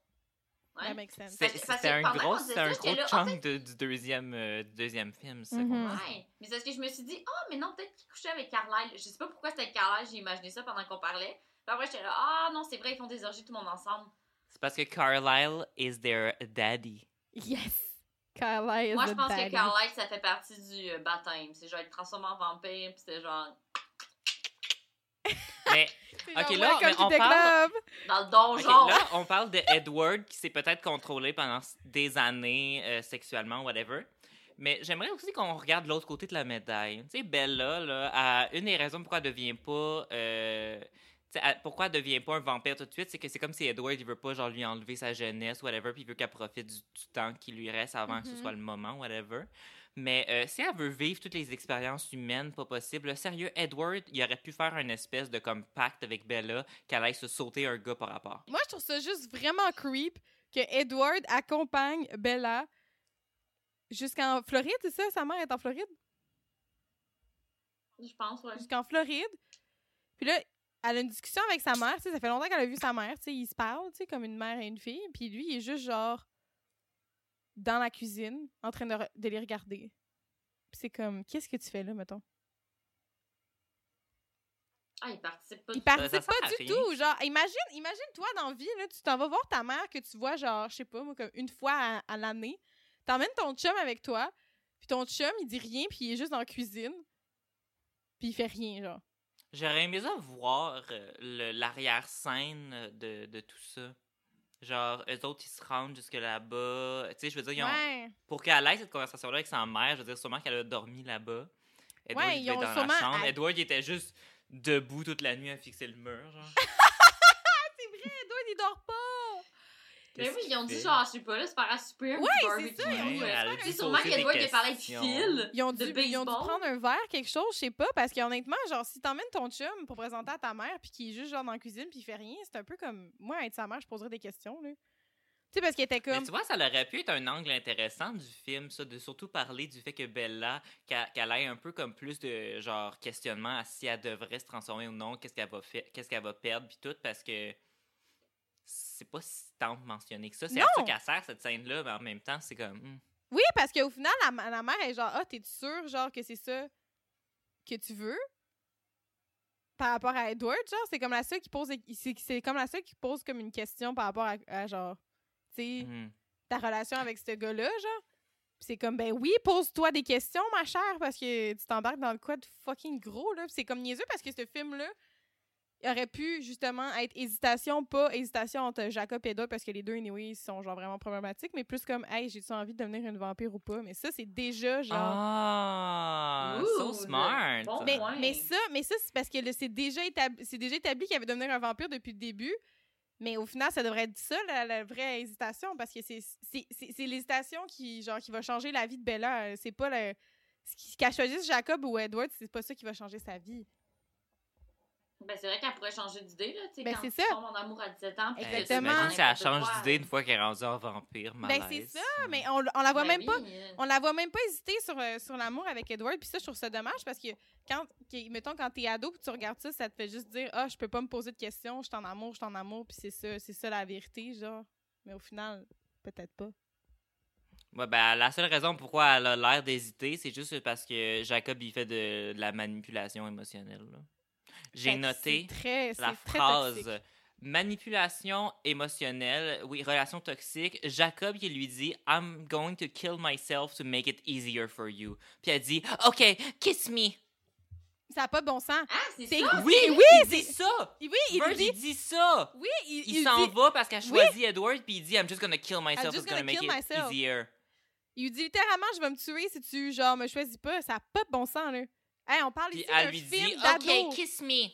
Ouais. That sense. Que un gros, un en chunk de- du deuxième, euh, deuxième film, ça. Mhm. qu'on- Ouais. Mais c'est parce que je me suis dit, ah, mais non, peut-être qu'il couchait avec Carlyle. Je sais pas pourquoi c'était avec Carlyle, j'ai imaginé ça pendant qu'on parlait. Puis après, j'étais là, ah, non, c'est vrai, ils font des orgies tout le monde ensemble. C'est parce que Carlisle is their daddy. Yes! Carla is Moi, je pense daddy. que Carlyle, ça fait partie du euh, baptême. C'est genre être transformé en vampire, puis c'est genre Mais, C'est Ok, là, mais on parle- club. dans le donjon. là, on parle de Edward qui s'est peut-être contrôlé pendant des années euh, sexuellement, whatever. Mais j'aimerais aussi qu'on regarde l'autre côté de la médaille. Tu sais, Bella, là, a- une des raisons pourquoi elle devient pas. euh, elle- pourquoi elle devient pas un vampire tout de suite, c'est que c'est comme si Edward, il veut pas genre lui enlever sa jeunesse, whatever, puis il veut qu'elle profite du, du temps qui lui reste avant que ce Mhm. soit le moment, whatever. Mais euh, si elle veut vivre toutes les expériences humaines pas possibles, là, sérieux, Edward, il aurait pu faire une espèce de comme pacte avec Bella qu'elle aille se sauter un gars par rapport. Moi, je trouve ça juste vraiment creep que Edward accompagne Bella jusqu'en Floride, c'est ça? Sa mère est en Floride? Je pense, ouais. Jusqu'en Floride. Puis là, elle a une discussion avec sa mère, tu sais, ça fait longtemps qu'elle a vu sa mère, tu sais, ils se parlent, tu sais, comme une mère et une fille. Puis lui, il est juste genre... dans la cuisine en train de, de les regarder. C'est comme, qu'est-ce que tu fais là, mettons? Ah, il participe pas Il du participe ça sert pas du tout. Genre, imagine, imagine toi dans la vie, là, tu t'en vas voir ta mère que tu vois, genre, je sais pas, moi, comme une fois à, à l'année. T'emmènes ton chum avec toi, puis ton chum, il dit rien, puis il est juste dans la cuisine. Puis il fait rien, genre. J'aurais aimé ça voir euh, l'arrière-scène de, de tout ça. Genre, eux autres, ils se rendent jusque là-bas. Tu sais, je veux dire, ils ont- Ouais. pour qu'elle ait cette conversation-là avec sa mère, je veux dire, sûrement qu'elle a dormi là-bas. Edward, Ouais, il être dans la chambre. à- Edward, il était juste debout toute la nuit à fixer le mur, genre. C'est vrai, Edward, il dort pas! Mais oui, ils ont dit genre, je sais pas, là, c'est par à souper un Ouais, petit c'est ça, ils ont sûrement a parlé avec questions. Phil. Ils ont, de dû, ils ont dû prendre un verre, quelque chose, je sais pas, parce qu'honnêtement, genre, si t'emmènes ton chum pour présenter à ta mère, puis qu'il est juste genre dans la cuisine, puis il fait rien, c'est un peu comme. Moi, être sa mère, je poserais des questions, là. Tu sais, parce qu'il était Mais comme. tu vois, ça aurait pu être un angle intéressant du film, ça, de surtout parler du fait que Bella, qu'elle qu'elle ait un peu comme plus de genre questionnement à si elle devrait se transformer ou non, qu'est-ce qu'elle va faire, qu'est-ce qu'elle va perdre, puis tout, parce que c'est pas si tant mentionné que ça. C'est à ça qu'elle sert cette scène-là, mais en même temps, c'est comme. hmm. Oui, parce qu'au final, la, la mère est genre, ah, t'es sûr, genre, que c'est ça que tu veux? Par rapport à Edward, genre, c'est comme la seule qui pose. C'est c'est comme la seule qui pose comme une question par rapport à, à, genre, tu sais, Mhm. ta relation avec ce gars-là, genre. C'est comme, ben oui, pose-toi des questions, ma chère, parce que tu t'embarques dans le quoi de fucking gros, là. C'est comme niaiseux parce que ce film-là, il aurait pu justement être hésitation, pas hésitation entre Jacob et Edward, parce que les deux, anyway, ils sont genre vraiment problématiques, mais plus comme, hey, j'ai-tu envie de devenir une vampire ou pas? Mais ça, c'est déjà genre. Ah, Ouh, so smart. bon Mais, ça, mais ça c'est parce que c'est déjà établi, c'est déjà établi qu'il allait devenir un vampire depuis le début. Mais au final, ça devrait être ça, la, la vraie hésitation, parce que c'est c'est- c'est- c'est l'hésitation qui, genre, qui va changer la vie de Bella. Euh, C'est pas le. ce qui- Qu'elle choisisse Jacob ou Edward, c'est pas ça qui va changer sa vie. Ben, c'est vrai qu'elle pourrait changer d'idée, là, Ben, quand c'est ça. en amour à 17 ans. Exactement. Imagine si elle change d'idée une fois qu'elle est rendue en vampire, malaise. Ben, c'est ça, mais on, on la voit Ben même oui, pas. euh, On la voit même pas hésiter sur, euh, sur l'amour avec Edward. Puis ça, je trouve ça dommage parce que, quand, mettons, quand t'es ado puis tu regardes ça, ça te fait juste dire Ah, je peux pas me poser de questions, je suis en amour, je suis en amour, puis c'est ça, c'est ça la vérité, genre. Mais au final, peut-être pas. Ouais, ben, la seule raison pourquoi elle a l'air d'hésiter, c'est juste parce que Jacob, il fait de, de la manipulation émotionnelle. là. J'ai noté très, la très phrase manipulation émotionnelle, oui, relation toxique. Jacob, il lui dit I'm going to kill myself to make it easier for you. Puis elle dit OK, kiss me. Ça n'a pas de bon sens. Ah, c'est ça! Oui, oui, oui, il c'est- dit ça. Oui, il dit. il dit ça. Oui, il, Il il s'en dit- va parce qu'elle Oui. choisit Edward, puis il dit I'm just gonna kill myself, just it's gonna gonna make kill it myself. easier. Il lui dit littéralement Je vais me tuer si tu, genre, me choisis pas. Ça n'a pas de bon sens, là. Hey, on parle Puis ici elle d'un lui film dit d'ado. OK, kiss me.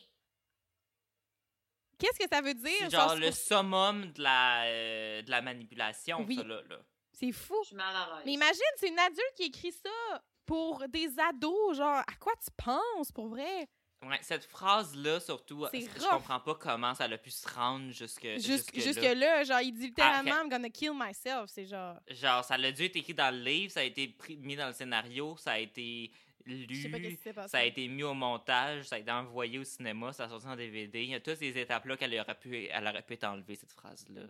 Qu'est-ce que ça veut dire? C'est genre, le summum de la, euh, de la manipulation, Oui. ça, là. là. C'est fou. Je suis mal à l'aise. Mais imagine, c'est une adulte qui écrit ça pour des ados. Genre, à quoi tu penses, pour vrai? Ouais, cette phrase-là, surtout, C'est je rough. comprends pas comment ça a pu se rendre jusque, Jusque, jusque, jusque là. là, genre, il dit littéralement Ah, I'm gonna kill myself. C'est genre. Genre, ça a dû être écrit dans le livre, ça a été pris- mis dans le scénario, ça a été Je sais pas qu'est-ce lu, qui s'est passé. ça a été mis au montage, ça a été envoyé au cinéma, ça a sorti en DVD. Il y a toutes ces étapes-là qu'elle aurait pu, elle aurait pu être enlevée, cette phrase-là.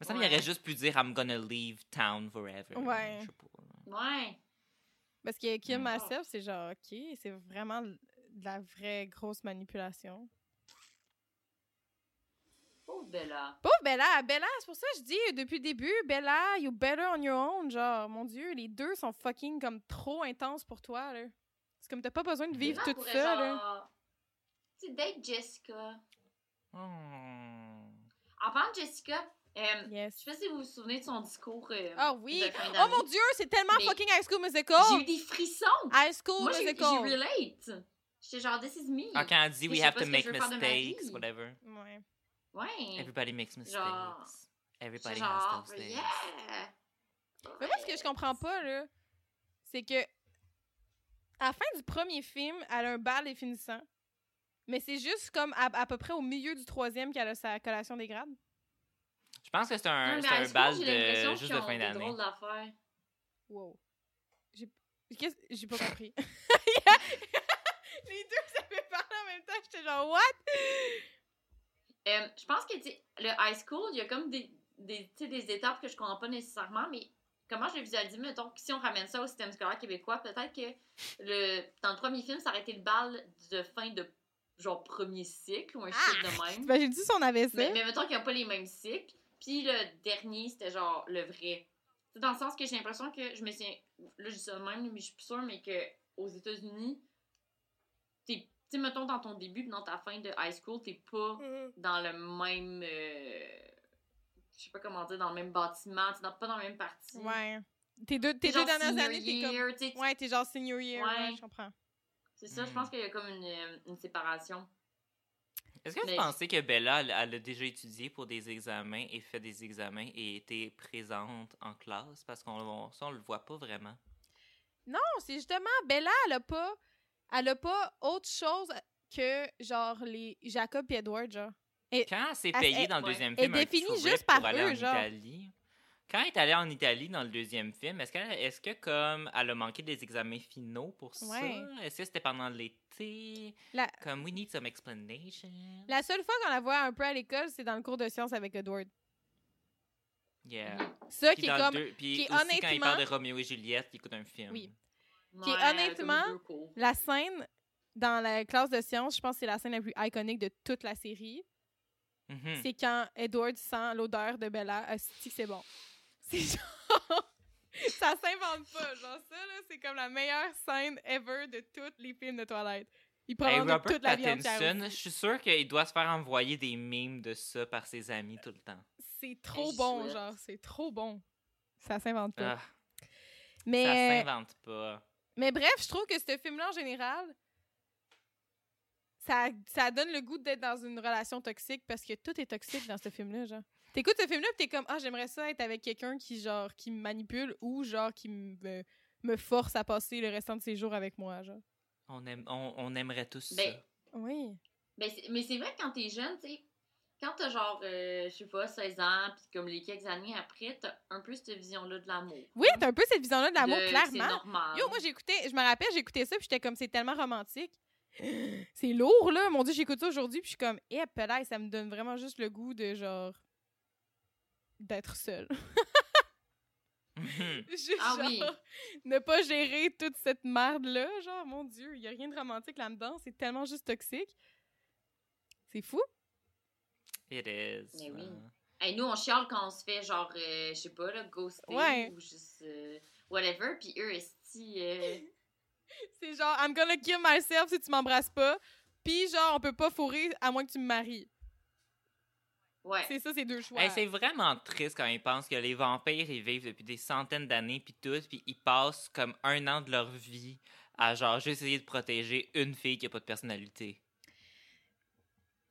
Mais ça, il Ouais. aurait juste pu dire I'm gonna leave town forever. Ouais. Je sais pas. là. Ouais. Parce que kill Mm. myself, c'est genre, OK, c'est vraiment de la vraie grosse manipulation. Pauvre Bella. Pauvre Bella, Bella, c'est pour ça que je dis depuis le début, Bella, you better on your own. Genre, mon Dieu, les deux sont fucking comme trop intenses pour toi, là. Comme t'as pas besoin de vivre tout ça, là. genre, Tu sais, date Jessica. Hmm. En parlant de Jessica, euh, je Yes. sais pas si vous vous souvenez de son discours. euh, Ah oui. de fin Oh mon Dieu, c'est tellement Mais fucking High School J'ai eu Musical. des frissons. High School Moi, j'ai j'ai Musical. relate. J'étais genre, this is me. Ah, quand elle dit Je we have to make je mistakes, whatever. Ouais. Ouais. Everybody makes mistakes. Genre- Everybody genre, has those days. yeah. Mais moi, ce que je comprends pas, là, c'est que à la fin du premier film, elle a un bal définissant. Mais c'est juste comme à, à peu près au milieu du troisième qu'elle a sa collation des grades. Je pense que c'est Non, un, à un bal j'ai l'impression de, juste qu'ils de ont fin des d'année. Wow. J'ai pas compris. Les deux savaient parler en même temps. J'étais genre, what? Euh, je pense que, le high school, il y a comme des, des, tu sais, des étapes que je comprends pas nécessairement, mais comment je vais visualiser, mettons, si on ramène ça au système scolaire québécois, peut-être que le, dans le premier film, ça aurait été le bal de fin de genre premier cycle ou un shit de même. T'imagines-tu si on avait ça? Mais, mais mettons qu'il n'y a pas les mêmes cycles. Puis le dernier, c'était genre le vrai. C'est dans le sens que j'ai l'impression que je me suis. Là, je dis ça de même, mais je suis plus sûre, mais que aux États-Unis, t'es. Tu sais, mettons, dans ton début, dans ta fin de high school, t'es pas Mhm. dans le même. euh, je sais pas comment dire, dans le même bâtiment, dans- pas dans la même partie. Ouais. Tes deux, tes deux genre dernières senior années, t'es comme. year, tu sais, Ouais, t'es genre senior year. Ouais, Ouais. je comprends. C'est ça, je pense qu'il y a comme une, une séparation. Est-ce que Mais- vous pensez que Bella, elle, elle a déjà étudié pour des examens et fait des examens et été présente en classe? Parce qu'on on- ça, on le voit pas vraiment. Non, c'est justement, Bella, elle a pas. Elle a pas autre chose que, genre, les Jacob et Edward, genre. Quand elle s'est Elle- payée elle- dans le deuxième film, définit trip juste pour par aller eux, en genre. Italie. Quand elle est allée en Italie dans le deuxième film, est-ce qu'elle, est-ce que comme elle a manqué des examens finaux pour ça? Ouais. Est-ce que c'était pendant l'été? La- Comme we need some explanation. La seule fois qu'on la voit un peu à l'école, c'est dans le cours de sciences avec Edward. Yeah. Ça qui est comme. deux- puis qui est aussi quand il parle de honnêtement- Roméo et Juliette, il écoute un film. Oui. Qui est honnêtement-. La scène dans la classe de sciences, je pense que c'est la scène la plus iconique de toute la série. Mhm. C'est quand Edward sent l'odeur de Bella. Asti c'est bon. C'est genre. ça s'invente pas. Genre, ça, là, c'est comme la meilleure scène ever de tous les films de Twilight. Il prend Hey, toute la Pattinson, je suis sûr qu'il doit se faire envoyer des mimes de ça par ses amis tout le temps. C'est trop bon, souhaite. genre. C'est trop bon. Ça s'invente pas. Ah, mais, ça s'invente pas. mais bref, je trouve que ce film-là, en général, ça, ça donne le goût d'être dans une relation toxique parce que tout est toxique dans ce film-là, genre. T'écoutes ce film-là pis t'es comme, ah, j'aimerais ça être avec quelqu'un qui, genre, qui me manipule ou, genre, qui me, me force à passer le restant de ses jours avec moi, genre. On, aime, on, on aimerait tous Ben, ça. Oui. Ben, mais c'est vrai que quand t'es jeune, tu sais, quand t'as genre, euh, je sais pas, 16 ans, puis comme les quelques années après, t'as un peu cette vision-là de l'amour. Oui, t'as un peu cette vision-là de l'amour, De- C'est clairement. normal. Yo, moi, j'écoutais, je me rappelle, j'écoutais ça, puis j'étais comme, c'est tellement romantique. C'est lourd, là. Mon Dieu, j'écoute ça aujourd'hui, puis je suis comme, eh, là, ça me donne vraiment juste le goût de, genre, d'être seule. Mhm. Juste, Ah genre, oui. ne pas gérer toute cette merde-là. Genre, mon Dieu, il y a rien de romantique là-dedans. C'est tellement juste toxique. C'est fou. It is. Mais oui. euh. Hey, nous, on chiale quand on se fait genre, euh, je sais pas, là, ghoster Ouais. ou juste euh, whatever, puis eux, esti, euh, C'est genre, I'm gonna kill myself si tu m'embrasses pas. Puis, genre, on peut pas fourrer à moins que tu me maries. ouais. C'est ça, c'est deux choix. Hey, c'est vraiment triste quand ils pensent que les vampires, ils vivent depuis des centaines d'années, puis tout, puis ils passent comme un an de leur vie à genre juste essayer de protéger une fille qui a pas de personnalité.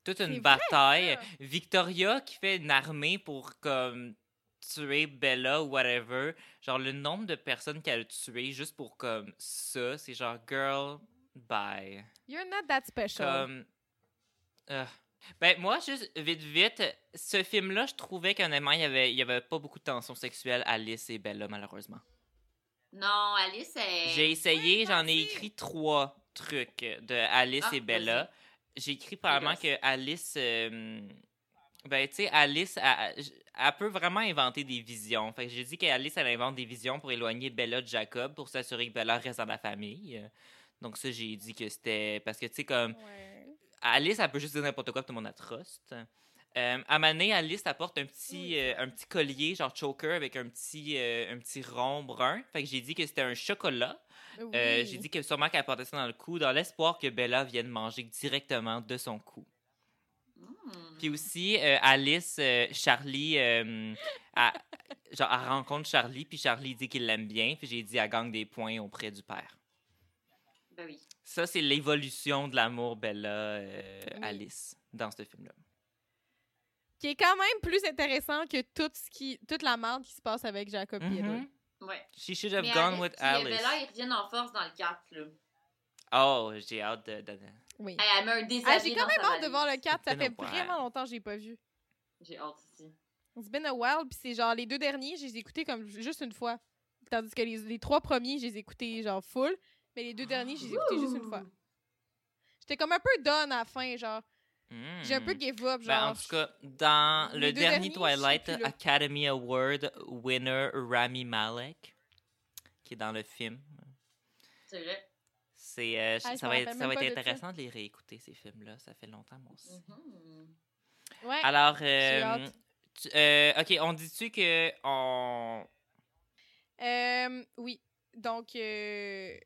Toute une bataille. Victoria qui fait une armée pour comme tuer Bella ou whatever. Genre le nombre de personnes qu'elle a tuées juste pour comme ça, c'est genre girl, bye. You're not that special. Comme. euh, Ben, moi, juste vite, vite, ce film-là, je trouvais qu'honnêtement, il y avait, il y avait pas beaucoup de tension sexuelle, Alice et Bella, malheureusement. Non, Alice, elle... J'ai essayé, j'en ai écrit trois trucs de Alice Ah, et Bella. J'ai écrit probablement que Alice. euh, ben, tu sais, Alice, elle, peut vraiment inventer des visions. Fait que j'ai dit qu'Alice, elle invente des visions pour éloigner Bella de Jacob, pour s'assurer que Bella reste dans la famille. Donc, ça, j'ai dit que c'était. Parce que, tu sais, comme. Ouais. Alice, elle peut juste dire n'importe quoi, tout le monde la truste. Euh, à Mané, Alice apporte un petit, Oui. euh, un petit collier, genre choker, avec un petit, euh, un petit rond brun. Fait que j'ai dit que c'était un chocolat. Euh, Oui. j'ai dit que sûrement qu'elle portait ça dans le cou, dans l'espoir que Bella vienne manger directement de son cou. Hmm. Puis aussi, euh, Alice, euh, Charlie, euh, elle, genre, elle rencontre Charlie, puis Charlie dit qu'il l'aime bien, puis j'ai dit elle gagne des points auprès du père. Ben oui. Ça, c'est l'évolution de l'amour Bella-Alice Oui. dans ce film-là. Qui est quand même plus intéressant que tout ce qui, toute la merde qui se passe avec Jacob et Edward. Mhm. Ouais. She should have Mais gone Alice, with euh, Alice. Bella, ils reviennent en force dans le 4, là. Oh, j'ai hâte de. de- de- Oui. Hey, elle met un déshabillé Ah, j'ai quand même hâte de voir le valise. 4. Ça It's been fait a while. vraiment longtemps que j'ai pas vu. J'ai hâte aussi. It's been a while, puis c'est genre les deux derniers, je les ai écoutés comme juste une fois. Tandis que les, les trois premiers, je les ai écoutés genre full, mais les deux derniers, je les ai écoutés juste une fois. J'étais comme un peu done à la fin, genre. J'ai un peu give up, Ben, genre. en tout cas, dans le dernier derniers, Twilight je. Academy Award winner Rami Malek, qui est dans le film, C'est vrai. C'est euh, Ah, ça me va être, ça va être de intéressant de les réécouter ces films-là. Ça fait longtemps moi aussi. Mhm. Ouais. Alors, euh, tu- euh, ok, on dit-tu que on Euh, oui. Donc, euh,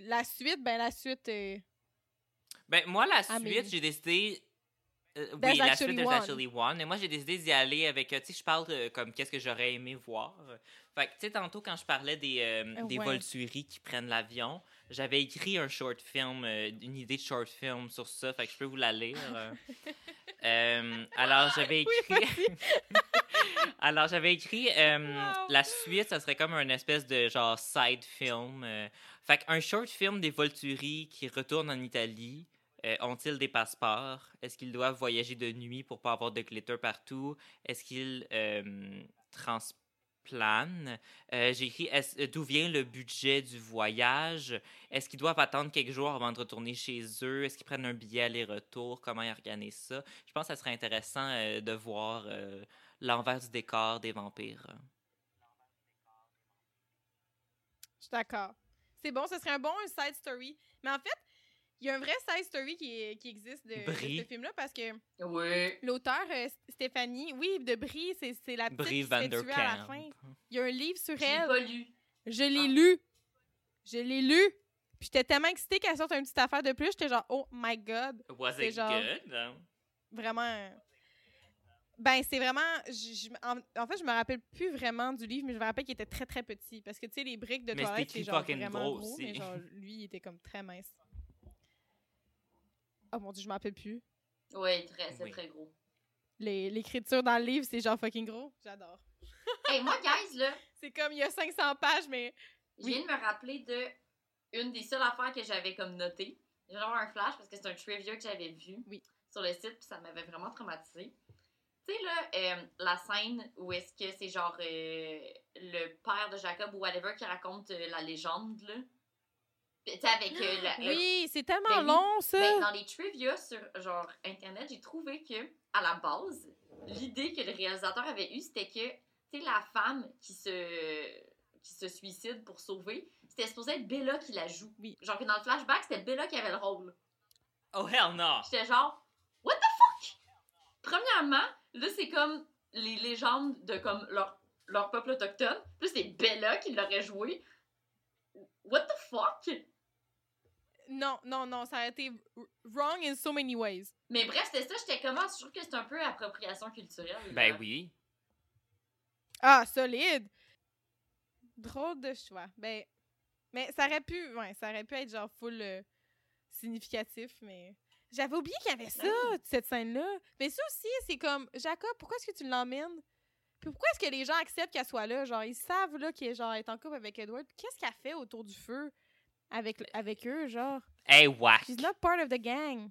la suite, ben la suite. Ben, moi, la Ah, suite, j'ai décidé. oui, la suite, There's one. Actually One. Mais moi, j'ai décidé d'y aller avec. Tu sais, je parle euh, comme qu'est-ce que j'aurais aimé voir. Fait que, tu sais, tantôt, quand je parlais des, euh, des Ouais. Volturi qui prennent l'avion, j'avais écrit un short film, euh, une idée de short film sur ça. Fait que je peux vous la lire. euh. Euh, alors, j'avais écrit. Alors, j'avais écrit Wow. la suite, ça serait comme un espèce de genre side film. fait qu'un short film des Volturi qui retournent en Italie. euh, Ont-ils des passeports? Est-ce qu'ils doivent voyager de nuit pour pas avoir de glitter partout? Est-ce qu'ils euh, transplanent? Euh, J'ai écrit euh, d'où vient le budget du voyage? Est-ce qu'ils doivent attendre quelques jours avant de retourner chez eux? Est-ce qu'ils prennent un billet aller-retour? Comment ils organisent ça? Je pense que ça serait intéressant euh, de voir euh, l'envers du décor des vampires. Je suis d'accord. C'est bon, ce serait un bon side story. Mais en fait, il y a un vrai side story qui, est- qui existe de, de ce film-là parce que Oui. l'auteur, euh, Stéphanie, oui, de Brie, c'est c'est la petite Brie qui se fait tuer à la Vanderkamp. fin. Il y a un livre sur J'ai elle. pas lu. Je l'ai Ah. lu. Je l'ai lu. Puis j'étais tellement excitée qu'elle sorte une petite affaire de plus. J'étais genre, oh my god. Was C'est it genre- good? Vraiment. Ben, c'est vraiment. je- je- en, en fait, je me rappelle plus vraiment du livre, mais je me rappelle qu'il était très très petit. Parce que, tu sais, les briques de toilette, c'est genre vraiment gros gros, mais genre, lui, il était comme très mince. Oh mon dieu, je me rappelle plus. Oui, très, c'est Oui. très gros. Les- L'écriture dans le livre, c'est genre fucking gros. J'adore. hey, moi, guys, là, C'est comme, il y a 500 pages, mais. je Oui. viens de me rappeler de une des seules affaires que j'avais comme notée. Je viens d'avoir un flash parce que c'est un trivia que j'avais vu Oui. sur le site, puis ça m'avait vraiment traumatisé. Tu sais, là, euh, la scène où est-ce que c'est genre euh, le père de Jacob ou whatever qui raconte euh, la légende, là. Avec euh, la- le Oui, c'est tellement Ben long, ça. Ben, dans les trivia sur genre internet, j'ai trouvé que à la base, l'idée que le réalisateur avait eue, c'était que tu sais la femme qui se qui se suicide pour sauver, c'était supposé être Bella qui la joue. Oui. Genre que dans le flashback, c'était Bella qui avait le rôle. Oh hell no! J'étais genre what the fuck? Premièrement, là c'est comme les légendes de comme leur leur peuple autochtone. Plus c'est Bella qui l'aurait joué. What the fuck? Non, non, non, ça a été wrong in so many ways. Mais bref, c'était ça, j'étais comment? Je trouve que c'est un peu appropriation culturelle. Ben là. oui. Ah, solide! Drôle de choix. Ben, mais ça aurait pu, ouais, ça aurait pu être genre full euh, significatif, mais j'avais oublié qu'il y avait ça, Ben cette scène-là. Mais ça aussi, c'est comme, Jacob, pourquoi est-ce que tu l'emmènes? Puis pourquoi est-ce que les gens acceptent qu'elle soit là? Genre, ils savent là qu'elle genre, elle est en couple avec Edward. Qu'est-ce qu'elle fait autour du feu? Avec, avec eux, genre? Hey, whack! She's not part of the gang.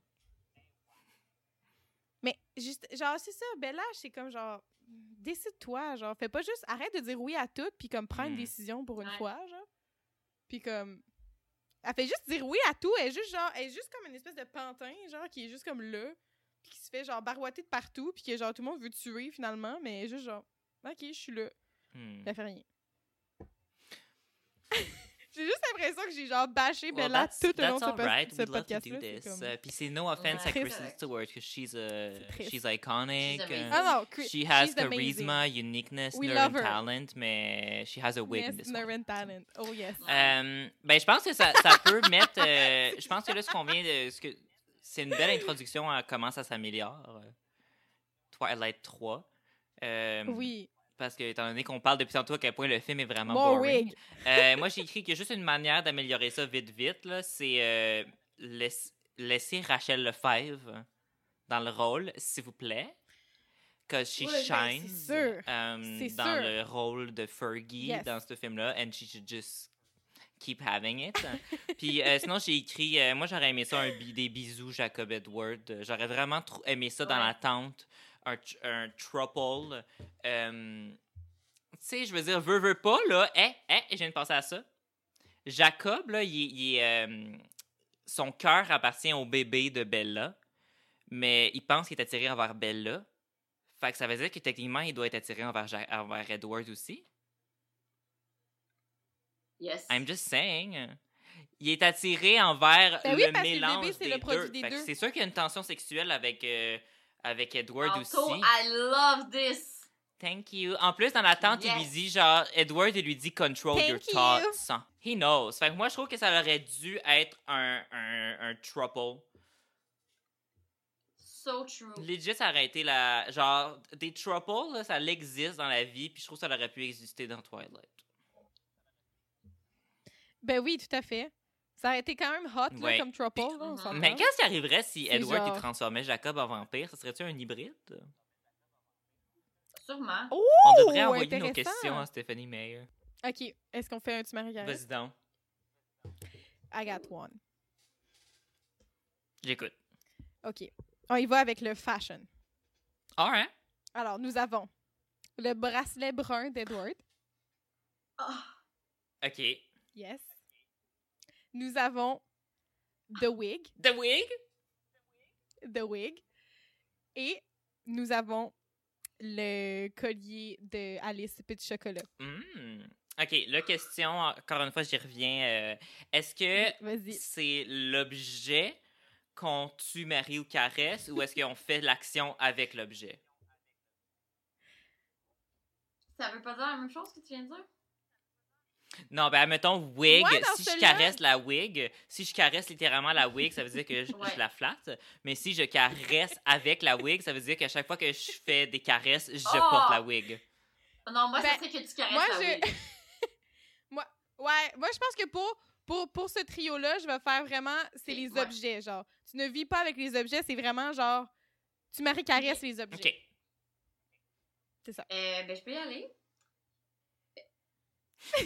Mais juste, genre, c'est ça, Bella, c'est comme genre, décide-toi, genre, fais pas juste, arrête de dire oui à tout, puis comme prends une Hmm. décision pour une Ouais. fois, genre. Puis comme, elle fait juste dire oui à tout, elle est juste genre, elle est juste comme une espèce de pantin, genre, qui est juste comme là, puis qui se fait genre barouetter de partout, puis que genre tout le monde veut tuer finalement, mais elle est juste genre, ok, je suis là, Hmm. elle fait rien. J'ai juste l'impression que j'ai genre bâché Well, Bella that's, tout au long de ce, alright. ce We'd love to podcast-là. Uh, Puis c'est no offense Ouais. à. Kristen Stewart, because she's, uh, C'est triste. she's iconic. She's amazing. uh, non, Chris- she has she's amazing. charisma, uniqueness, We nerve and talent, mais she has a wig in Yes, this nerve and talent. Oh yes. Euh, ben, je pense que ça, ça peut mettre. euh, je pense que là, ce qu'on vient de. ce que- C'est une belle introduction à comment ça s'améliore. euh, Twilight 3. Euh, oui. Parce que, étant donné qu'on parle depuis tantôt à quel point le film est vraiment More boring. Euh, moi, j'ai écrit qu'il y a juste une manière d'améliorer ça vite, vite. là, C'est euh, laiss- laisser Rachel Lefebvre dans le rôle, s'il vous plaît. Cause she Ouais, ben, shines um, dans sûr. le rôle de Fergie Yes. dans ce film-là, and she should just keep having it. Puis euh, sinon, j'ai écrit, euh, moi j'aurais aimé ça, un des bisous Jacob Edward. J'aurais vraiment aimé ça dans Ouais. la tente, un, un trouble. Euh, tu sais, je veux dire, veux, veux pas, là. Eh, eh, je viens de penser à ça. Jacob, là, il, il euh, son cœur appartient au bébé de Bella. mais il pense qu'il est attiré envers Bella. Fait que ça veut dire que techniquement, il doit être attiré envers, Ja- envers Edward aussi. Yes. I'm just saying. Il est attiré envers Ben oui, le parce que le mélange bébé, des le deux. C'est sûr qu'il y a une tension sexuelle avec, euh, avec Edward aussi. I love this. Thank you. En plus, dans la tente, il lui Yes. dit genre, Edward, il lui dit control your Thank you. thoughts. He knows. Fait que moi, je trouve que ça aurait dû être un, un, un trouble. So true. Legit, ça aurait été la. Genre, des troubles, là, ça existe dans la vie, puis je trouve que ça aurait pu exister dans Twilight. Ben oui, tout à fait. Ça a été quand même hot, là, Ouais. comme Trouble, là. Mais qu'est-ce qui arriverait si Edward il genre- transformait Jacob en vampire? Ça serait-tu un hybride? Sûrement. Oh, On devrait envoyer nos questions à Stephanie Meyer. OK, est-ce qu'on fait un tu maries? Vas-y donc. I got one. J'écoute. OK. On y va avec le fashion. Alright. Alors, nous avons le bracelet brun d'Edward. Ah, OK. Yes. Nous avons The Wig. The Wig? The Wig. Et nous avons le collier de Alice Petit Chocolat. Hmm. OK, la question, encore une fois, j'y reviens. euh, Est-ce que c'est l'objet qu'on tue, marie ou caresse, ou est-ce qu'on fait l'action avec l'objet? ça veut pas dire la même chose que tu viens de dire? Non, ben, admettons, wig. Ouais, si je caresse la wig, si je caresse littéralement la wig, ça veut dire que je, Ouais. je la flatte. Mais si je caresse avec la wig, ça veut dire qu'à chaque fois que je fais des caresses, je Oh! porte la wig. Non, moi, Ben, ça serait que tu caresses moi, la je- wig. moi, ouais, moi, je pense que pour, pour, pour ce trio-là, je vais faire vraiment, c'est les Ouais. objets, genre. Tu ne vis pas avec les objets, c'est vraiment genre, tu maries caresses les objets. OK. Euh, ben, je peux y aller.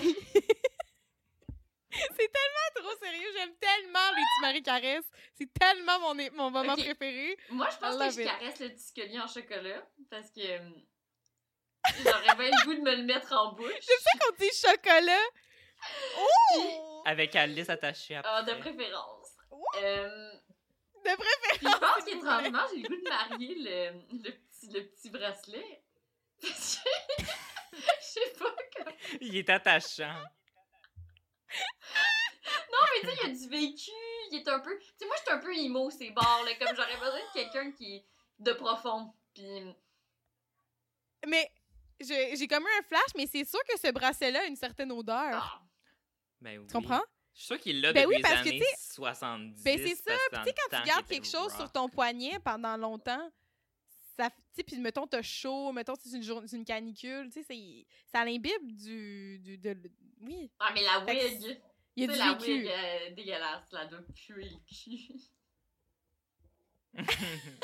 C'est tellement trop sérieux, j'aime tellement les tu maries caresses. C'est tellement mon, mon moment préféré. Moi, je pense que je it. caresse le petit collier en chocolat parce que euh, j'aurais bien le goût de me le mettre en bouche. On dit chocolat. Oh! Avec Alice attachée après. Ah, de préférence. Euh, De préférence. puis je pense qu'étrangement, j'ai le goût de marier le, le, petit, le petit bracelet. Que, je sais pas comment. Il est attachant. Non, mais tu sais, il y a du vécu, il est un peu. Tu sais, moi, je suis un peu emo, ces bars, là. Comme j'aurais besoin de quelqu'un qui est de profond. Puis. Mais j'ai comme eu un flash, mais c'est sûr que ce bracelet-là a une certaine odeur. Ah, Ben oui. Tu comprends? Je suis sûr qu'il l'a Ben depuis oui, parce que, les tu années 70. Ben c'est ça. que Puis quand tu gardes quelque chose sur ton poignet pendant longtemps, ça, tu sais, puis mettons, t'as chaud, mettons, c'est une, journée, c'est une canicule, tu sais, c'est- ça l'imbibe du, du de, oui, Ah, mais la wig. il y a du la vécu. wig euh, dégueulasse, là, doit puer le cul.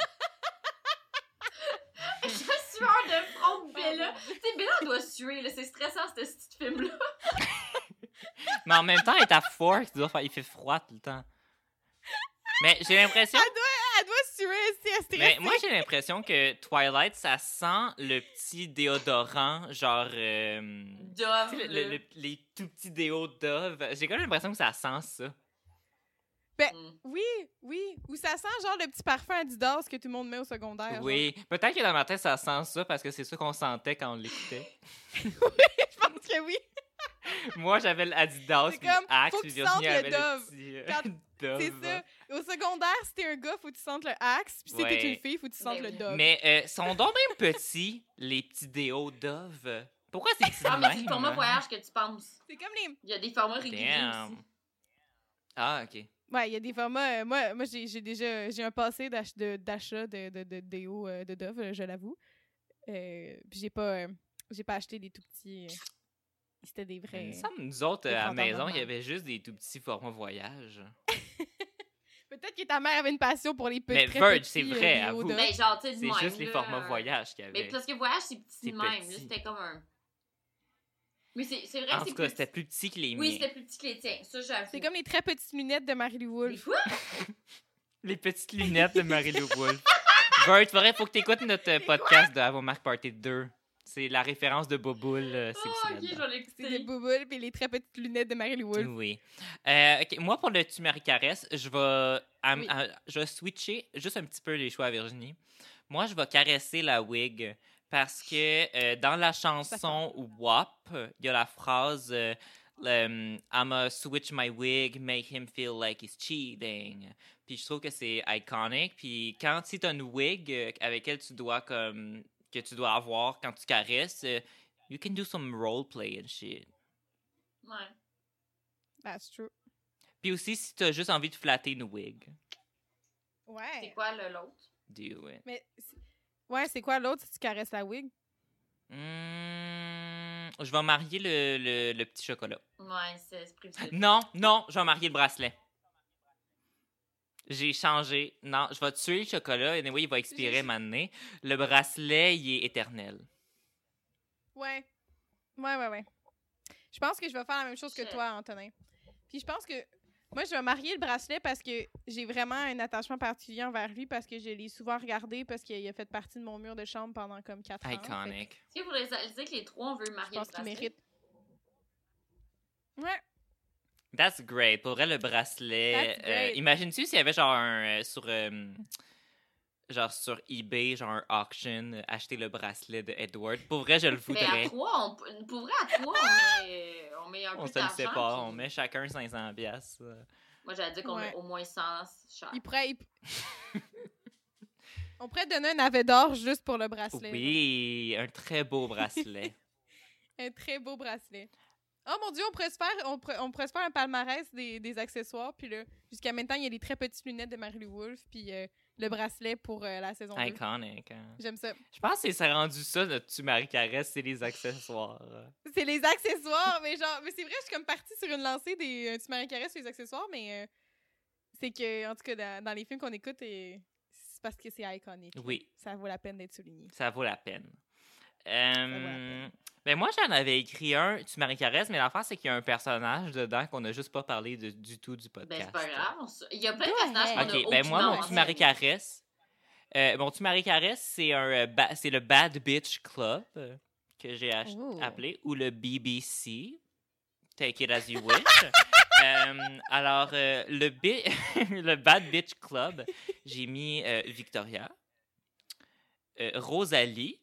La sueur de front de Bella. Tu sais, Bella elle doit suer, là. C'est stressant, ce petit film-là. Mais en même temps, elle est à faire- il fait froid tout le temps. Mais j'ai l'impression. Elle doit suer si elle est Mais moi, j'ai l'impression que Twilight, ça sent le petit déodorant, genre. euh, Dove. tu sais, le- le- le- les tout petits déos Dove. J'ai quand même l'impression que ça sent ça. Mm. Oui, oui. Ou ça sent genre le petit parfum Adidas que tout le monde met au secondaire. genre. Oui. Peut-être que dans ma tête, ça sent ça parce que c'est ça qu'on sentait quand on l'écoutait. Je pense que oui. Moi, j'avais l'Adidas, C'est puis comme, Axe, puis Virginie le avait Dove. le petit euh, Quand-. C'est ça. Au secondaire, si t'es un gars, faut que tu sentes le Axe. Puis si t'es une fille, faut que tu sentes Ben le oui. Dove. Mais euh, sont donc même petits, les petits déos Dove. Pourquoi c'est petit Ah, de mais c'est même, le format voyage que tu penses. C'est comme les. Il y a des formats réguliers Damn. aussi. Ah, ok. Ouais, il y a des formats. euh, moi, moi j'ai j'ai déjà j'ai un passé d'ach- de- d'achat de, de, de, déo euh, de Dove, euh, je l'avoue. Euh, puis j'ai pas, euh, j'ai pas acheté des tout petits. euh, C'était des Il vrais. me semble, nous autres, Des à la fantômes maison, il y normales. avait juste des tout petits formats voyage. Peut-être que ta mère avait une passion pour les petits. Mais Verge, c'est euh, vrai, avoue. Dove. Mais genre, tu sais, C'est juste les formats voyage qu'il y Mais avait. parce que voyage, c'est petit C'est de même. C'était comme un. Mais c'est c'est vrai En que c'est tout cas, c'était plus petit que les Oui, miens. c'était plus petit que les tiens. Ça, j'avoue. C'est comme les très petites lunettes de Marie-Lou Wolfe. Les petites lunettes de Marie-Lou Wolfe. Vert, il faudrait faut que tu écoutes notre euh, podcast de Avomark Party 2. C'est la référence de Boboul, euh, c'est Oh, ok, là-dedans. je vais C'est des l'écouter. bouboules puis les très petites lunettes de Mary Lou. Oui. Euh, ok, Moi, pour le Tu Marie Caresse, je vais, am- Oui. à- je vais switcher juste un petit peu les choix à Virginie. Moi, je vais caresser la wig parce que euh, dans la chanson WAP, il y a la phrase euh, um, I'ma switch my wig, make him feel like he's cheating. Puis je trouve que c'est iconic. Puis quand tu as une wig euh, avec elle tu dois comme que tu dois avoir quand tu caresses, euh, you can do some role play and shit. Ouais. That's true. Puis aussi, si t'as juste envie de flatter une wig, C'est Ouais. quoi le l'autre? do it. Mais c'est- ouais, c'est quoi l'autre si tu caresses la wig? Hmm, je vais marier le, le, le petit chocolat. Ouais, c'est c'est. Non, non, je vais marier le bracelet. J'ai changé. Non, je vais tuer le chocolat. Et oui, il va expirer maintenant. Le bracelet, il est éternel. Ouais. Ouais, ouais, ouais. Je pense que je vais faire la même chose que toi, Antonin. Puis je pense que moi, je vais marier le bracelet parce que j'ai vraiment un attachement particulier envers lui parce que je l'ai souvent regardé parce qu'il a fait partie de mon mur de chambre pendant comme 4 ans. Iconic. Qu'il faudrait réaliser que les trois, on veut Je marier pense le bracelet? mérite. Ouais. That's great. Pour vrai, le bracelet. That's euh, great. Imagines-tu s'il y avait genre un. euh, sur. euh, genre sur eBay, genre un auction, acheter le bracelet de Edward? Pour vrai, je le Mais à voudrais. trois, on, pour vrai, à trois, on met, on met un On peu se le sépare, on puis- met chacun 500 piastres. euh. Moi, j'allais dire qu'on Ouais. met au moins 100 cher. Il pourrait. il- On pourrait donner un navet d'or juste pour le bracelet. Oui, un très beau bracelet. Un très beau bracelet. Oh mon dieu, on pourrait se faire, on pourrait, on pourrait se faire un palmarès des, des accessoires. Puis là, jusqu'à maintenant, il y a les très petites lunettes de Mary Lou Wolfe. Puis euh, le bracelet pour euh, la saison 2. Iconic. hein. J'aime ça. Je pense que c'est rendu ça, notre tu Marie Caresse, c'est les accessoires. C'est les accessoires, mais genre, mais c'est vrai, je suis comme partie sur une lancée des euh, tu Marie Carré sur les accessoires, mais euh, c'est que, en tout cas, dans, dans les films qu'on écoute, et c'est parce que c'est iconique. Oui, Ça vaut la peine d'être souligné. ça vaut la peine. Euh, ben moi, j'en avais écrit un, tu Marie Caresse, mais l'affaire, c'est qu'il y a un personnage dedans qu'on n'a juste pas parlé de- du tout du Ben, podcast. c'est pas grave. Il y a plein de personnages qu'on ahead. a Ok, ben moi, mon tu Marie mentionné. Caresse, euh, mon tu Marie Caresse, c'est un, euh, ba- c'est le Bad Bitch Club que j'ai appelé, ou le BBC. Take it as you wish. Euh, alors, euh, le, bi- le Bad Bitch Club, j'ai mis euh, Victoria, euh, Rosalie.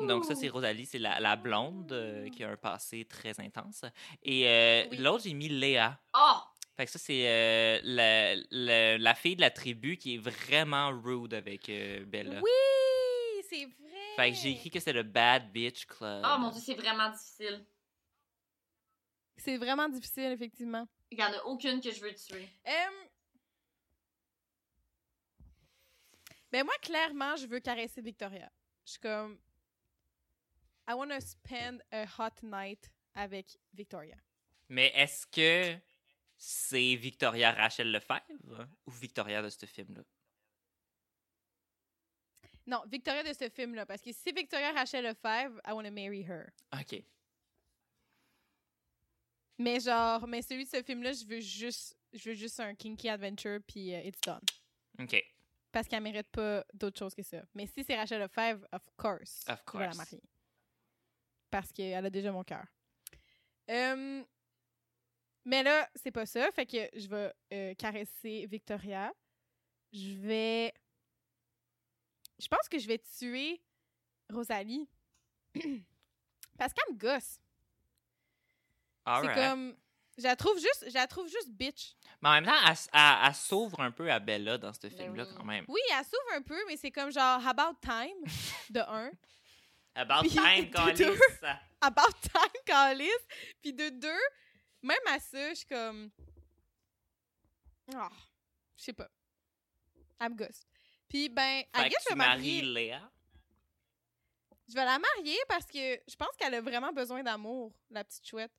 Donc, ça, c'est Rosalie, c'est la, la blonde euh, qui a un passé très intense. Et euh, Oui. l'autre, j'ai mis Léa. Oh! Fait que ça, c'est euh, la, la, la fille de la tribu qui est vraiment rude avec euh, Bella. Oui, c'est vrai. Fait que j'ai écrit que c'est le Bad Bitch Club. Oh mon dieu, c'est vraiment difficile. C'est vraiment difficile, effectivement. Il y en a aucune que je veux tuer. Euh, Ben moi, clairement, je veux caresser Victoria. Je suis comme... I want to spend a hot night avec Victoria. Mais est-ce que c'est Victoria Rachel Lefebvre ou Victoria de ce film-là? Non, Victoria de ce film-là. Parce que si c'est Victoria Rachel Lefebvre, I want to marry her. OK. Mais genre, mais celui de ce film-là, je veux juste, je veux juste un kinky adventure puis euh, it's done. OK. Parce qu'elle mérite pas d'autre chose que ça. Mais si c'est Rachel Lefebvre, of course, Of je vais la course. marier. Parce qu'elle a déjà mon cœur. Euh, mais là, c'est pas ça. Fait que je vais euh, caresser Victoria. Je vais. Je pense que je vais tuer Rosalie. Parce qu'elle me gosse. C'est comme. Je la trouve juste, je la trouve juste bitch. Mais en même temps, elle, elle- elle s'ouvre un peu à Bella dans ce Ben film-là, oui. quand même. Oui, elle s'ouvre un peu, mais c'est comme genre About Time de un. About Puis, time, Callis. About Time, Callis. Puis de deux, même à ça, je suis comme. Ah, je sais pas. Elle me gosse. Puis ben, Fait guess que je vais marier. Léa. Je vais la marier parce que je pense qu'elle a vraiment besoin d'amour, la petite chouette.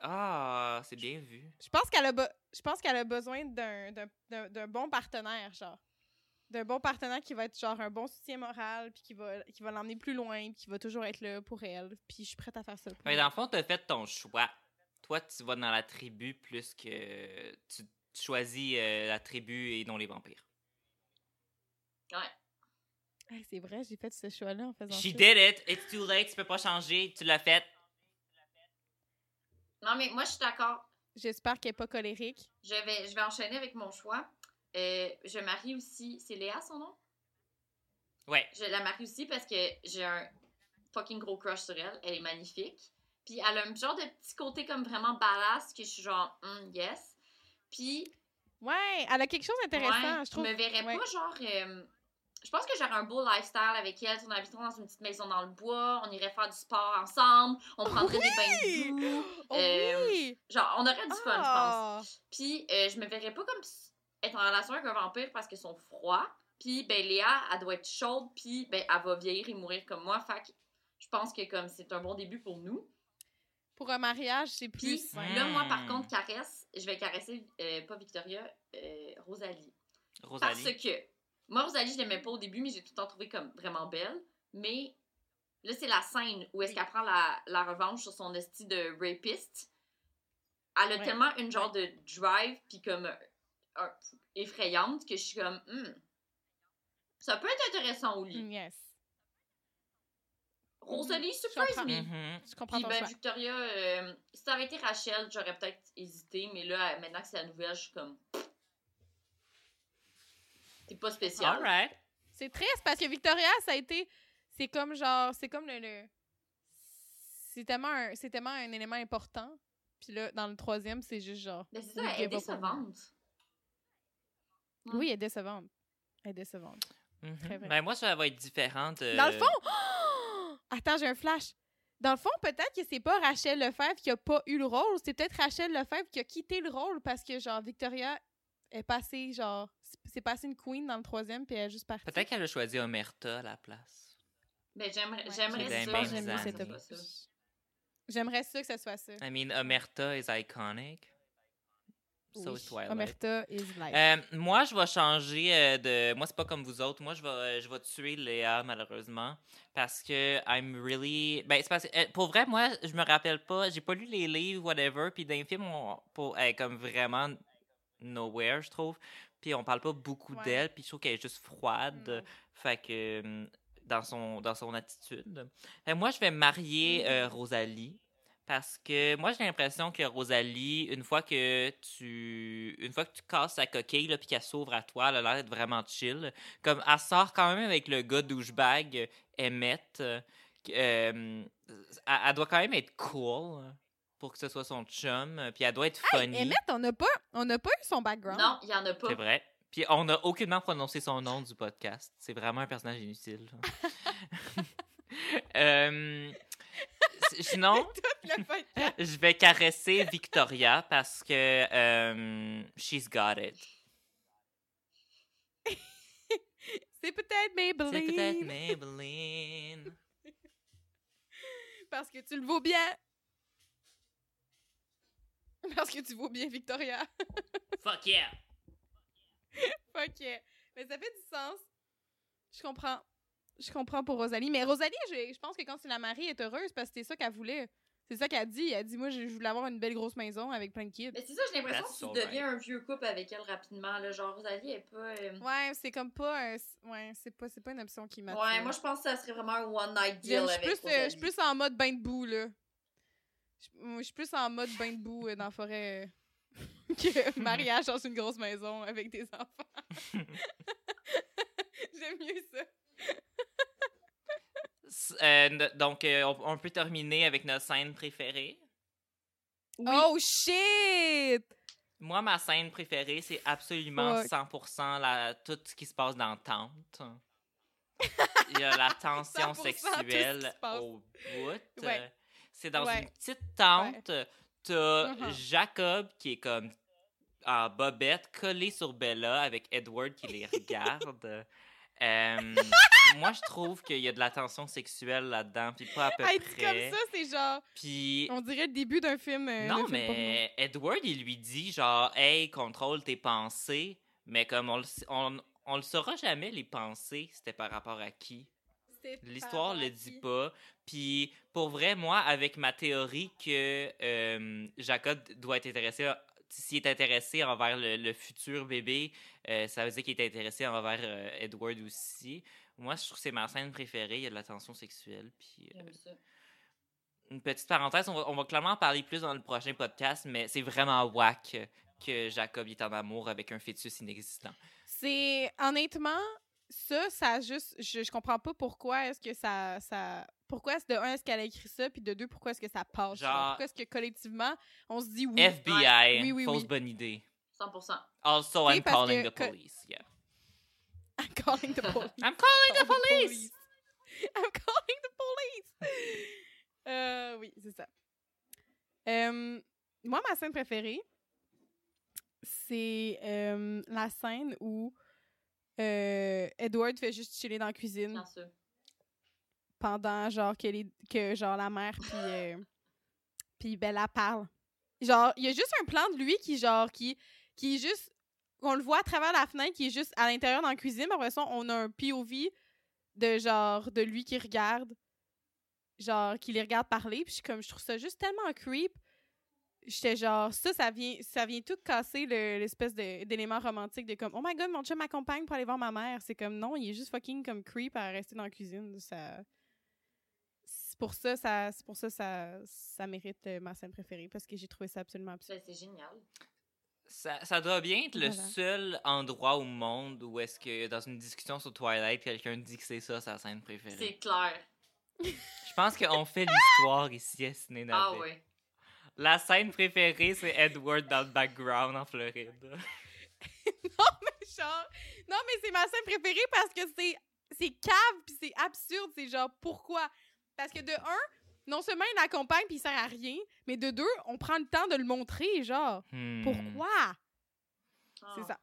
Ah, c'est bien vu. Je pense qu'elle a, be- je pense qu'elle a besoin d'un, d'un, d'un- d'un bon partenaire, genre. D'un bon partenaire qui va être genre un bon soutien moral, puis qui va, qui va l'emmener plus loin, puis qui va toujours être là pour elle. Puis je suis prête à faire ça. pour elle. dans le fond, t'as fait ton choix. Toi, tu vas dans la tribu plus que tu, tu choisis euh, la tribu et non les vampires. Ouais. Hey, c'est vrai, j'ai fait ce choix-là en faisant She ça. did it. It's too late. Tu peux pas changer. Tu l'as fait. Non, mais moi, je suis d'accord. J'espère qu'elle est pas colérique. Je vais, je vais enchaîner avec mon choix. Euh, je marie aussi. C'est Léa son nom? Ouais. Je la marie aussi parce que j'ai un fucking gros crush sur elle. Elle est magnifique. Puis elle a un genre de petit côté comme vraiment badass que je suis genre, Hum, yes. Puis, Ouais, elle a quelque chose d'intéressant, ouais, je trouve. me verrais Ouais. pas genre. euh, je pense que j'aurais un beau lifestyle avec elle. On habiterait dans une petite maison dans le bois. On irait faire du sport ensemble. On prendrait des bains de boue. Oh Euh, oui! Genre, on aurait du fun, je pense. Ah! Puis, euh, je me verrais pas comme être en relation avec un vampire parce qu'ils sont froids. Puis, ben, Léa, elle doit être chaude. Puis, ben, elle va vieillir et mourir comme moi. Fait que je pense que comme c'est un bon début pour nous. Pour un mariage, c'est Puis, plus. Ouais. là, moi, par contre, caresse, je vais caresser, euh, pas Victoria, euh, Rosalie. Parce Rosalie. que, moi, Rosalie, je l'aimais pas au début, mais j'ai tout le temps trouvé comme vraiment belle. Mais, là, c'est la scène où est-ce qu'elle prend la, la revanche sur son esti de rapiste. Elle a Ouais. tellement une genre de drive, puis comme euh, effrayante, que je suis comme, Hmm, ça peut être intéressant au lit. Mm, Yes. Rosalie, Je surprise me. Mhm. Je comprends Puis ben, choix. Victoria, euh, si ça avait été Rachel, j'aurais peut-être hésité, mais là, maintenant que c'est la nouvelle, je suis comme. T'es pas spécial. All right. C'est triste parce que Victoria, ça a été. C'est comme genre. C'est comme le. le- C'est tellement, un... c'est tellement un élément important. Puis là, dans le troisième, c'est juste genre. Mais c'est ça, elle est décevante. Oui, elle est décevante. Elle est décevante. Mhm. Très vrai. Ben, moi, ça va être différente. euh, Dans le fond. Oh! Attends, j'ai un flash. Dans le fond, peut-être que c'est pas Rachel Lefebvre qui a pas eu le rôle. C'est peut-être Rachel Lefebvre qui a quitté le rôle parce que, genre, Victoria est passée, genre. C'est passé une queen dans le troisième, puis elle est juste partie. Peut-être qu'elle a choisi Omerta à la place. Ben, j'aimerais Ouais, j'aimerais ça. bien j'aime aimé ça. J'aimerais ça que ça soit ça. I mean, Omerta is iconic. So Oui. is Twilight. Omerta is life. Euh, moi, je vais changer euh, de. Moi, c'est pas comme vous autres. Moi, je vais, euh, je vais tuer Léa, malheureusement. Parce que I'm really. Ben, c'est parce que. pour vrai, moi, je me rappelle pas. J'ai pas lu les livres, whatever. Puis dans les films, on, pour, elle est comme vraiment nowhere, je trouve. Puis on parle pas beaucoup Ouais. d'elle. Puis je trouve qu'elle est juste froide. Mm. Fait que. hum, Dans son, dans son attitude. Que moi, je vais marier euh, Rosalie. Parce que moi, j'ai l'impression que Rosalie, une fois que tu une fois que tu casses sa coquille là, puis qu'elle s'ouvre à toi, elle a l'air d'être vraiment chill. Comme elle sort quand même avec le gars douchebag Emmett. euh, euh, elle, elle doit quand même être cool pour que ce soit son chum. euh, Puis elle doit être funny. Emmett, on n'a pas, on n'a pas eu son background. Non, il y en a pas. C'est vrai. Puis on n'a aucunement prononcé son nom du podcast. C'est vraiment un personnage inutile. Euh, sinon, je vais caresser Victoria parce que euh, she's got it. C'est peut-être Maybelline. C'est peut-être Maybelline. Parce que tu le vaux bien. Parce que tu vaux bien Victoria. Fuck yeah! Ok. Mais ça fait du sens. Je comprends. Je comprends pour Rosalie. Mais Rosalie, je, je pense que quand c'est la marie, elle est heureuse parce que c'est ça qu'elle voulait. C'est ça qu'elle dit. Elle dit Moi, je, je voulais avoir une belle grosse maison avec plein de kids. Mais c'est ça, j'ai l'impression That's que tu so deviens right. un vieux couple avec elle rapidement. Là. Genre, Rosalie est pas. euh, Ouais, c'est comme pas. un- ouais, c'est pas, c'est pas une option qui m'attire. Ouais, moi je pense que ça serait vraiment un one night deal Je avec suis plus, euh, Rosalie. je suis plus en mode bain de boue, là. Je moi, je suis plus en mode bain de boue euh, dans la forêt euh, que mariage dans une grosse maison avec des enfants. J'aime mieux ça. Euh, donc, euh, on, on peut terminer avec notre scène préférée? Oh shit! Moi, ma scène préférée, c'est absolument Fuck. 100% la, tout ce qui se passe dans tente. Il y a la tension 100% tout ce qui se sexuelle au bout. Ouais. Euh, C'est dans Ouais. une petite tente. T'as Mhm. Jacob qui est comme en bobette, collé sur Bella avec Edward qui les regarde. Euh, moi, je trouve qu'il y a de la tension sexuelle là-dedans, puis pas à peu Hey, près. comme ça, c'est genre. Puis On dirait le début d'un film. euh, non, film mais Edward, il lui dit genre, hey, contrôle tes pensées. Mais comme on le, on, on le saura jamais, les pensées, c'était par rapport à qui? L'histoire le dit pas. Puis pour vrai, moi, avec ma théorie que euh, Jacob doit être intéressé, s'il est intéressé envers le, le futur bébé, euh, ça veut dire qu'il est intéressé envers euh, Edward aussi. Moi, je trouve que c'est ma scène préférée. Il y a de la tension sexuelle. Puis, ça. une petite parenthèse, on va, on va clairement en parler plus dans le prochain podcast, mais c'est vraiment whack que Jacob est en amour avec un fœtus inexistant. C'est honnêtement ça, ça juste je, je comprends pas pourquoi est-ce que ça ça pourquoi est-ce de un est-ce qu'elle a écrit ça puis de deux pourquoi est-ce que ça passe. genre? Genre- pourquoi est-ce que collectivement on se dit oui? FBI, Oui, oui, fausse oui. bonne idée. 100%. Also, Oui, I'm calling que- the police. Yeah. I'm calling the police. I'm calling the Call the police! I'm calling the police. Euh, oui, c'est ça. Euh, moi, ma scène préférée, c'est euh, la scène où euh, Edward fait juste chiller dans la cuisine Bien sûr. pendant genre que, les, que genre la mère puis euh, puis Bella parle. Genre, il y a juste un plan de lui qui genre qui qui est juste on le voit à travers la fenêtre qui est juste à l'intérieur dans la cuisine, mais après ça on a un POV de genre de lui qui regarde genre qui les regarde parler, puis comme je trouve ça juste tellement creep. J'étais genre ça ça vient ça vient tout casser le- l'espèce de- d'élément romantique de comme oh my god mon chum m'accompagne pour aller voir ma mère, c'est comme non, il est juste fucking comme creep à rester dans la cuisine, ça c'est pour ça, ça c'est pour ça ça ça mérite euh, ma scène préférée parce que j'ai trouvé ça absolument absurde. Ben, C'est génial. Ça, ça doit bien être le Voilà. seul endroit au monde où est-ce que dans une discussion sur Twilight, quelqu'un dit que c'est ça sa scène préférée. C'est clair. Je pense qu'on fait l'histoire ici à Ciné Ah Navet. La scène préférée, c'est Edward dans le background en Floride. non mais genre non mais c'est ma scène préférée parce que c'est c'est cave puis c'est absurde, c'est genre pourquoi? Parce que de un, non seulement il l'accompagne puis il sert à rien, mais de deux, on prend le temps de le montrer genre Hmm. pourquoi? Ah. C'est ça.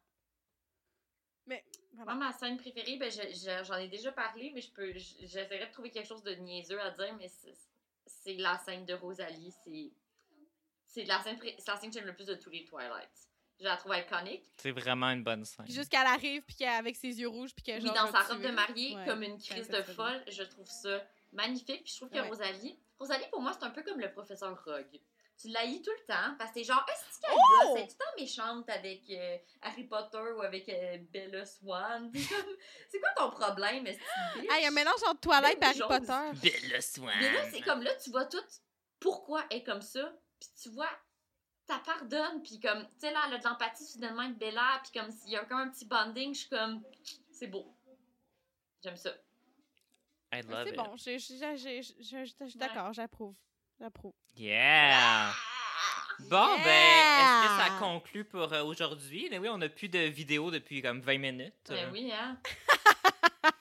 Mais voilà. Moi, ma scène préférée, ben, je- je- j'en ai déjà parlé, mais je peux, j'essaierai de trouver quelque chose de niaiseux à dire, mais c'est, c'est la scène de Rosalie. C'est, c'est la scène, pré- c'est la scène que j'aime le plus de tous les Twilight. Je la trouve iconique. C'est vraiment une bonne scène. Puis juste qu'elle arrive puis qu'avec ses yeux rouges puis qu'elle Oui, genre dans sa robe de mariée, Ouais. comme une crise de folle, je trouve ça magnifique. Puis je trouve que Ouais. Rosalie, Rosalie, pour moi, c'est un peu comme le professeur Rogue. Tu l'haïs tout le temps parce que t'es genre, est-ce qu'elle Oh! est tout le temps méchante avec euh, Harry Potter ou avec euh, Bella Swan? C'est quoi ton problème, est-ce que Ah, il y a un mélange entre Twilight et Harry. Potter. Bella Swan. Mais là, c'est comme là, tu vois tout pourquoi elle est comme ça, puis tu vois, t'as pardonne, puis comme, tu sais, là, elle a de l'empathie soudainement avec Bella, puis comme s'il y a comme un petit bonding, je suis comme, c'est beau. J'aime ça. I love C'est it. bon, je je- je- je- je- je- je suis d'accord, j'approuve. J'approuve. Yeah! Bon, ben, est-ce que ça conclut pour euh, aujourd'hui? Mais oui, on n'a plus de vidéo depuis comme 20 minutes. Ben Euh, oui, hein.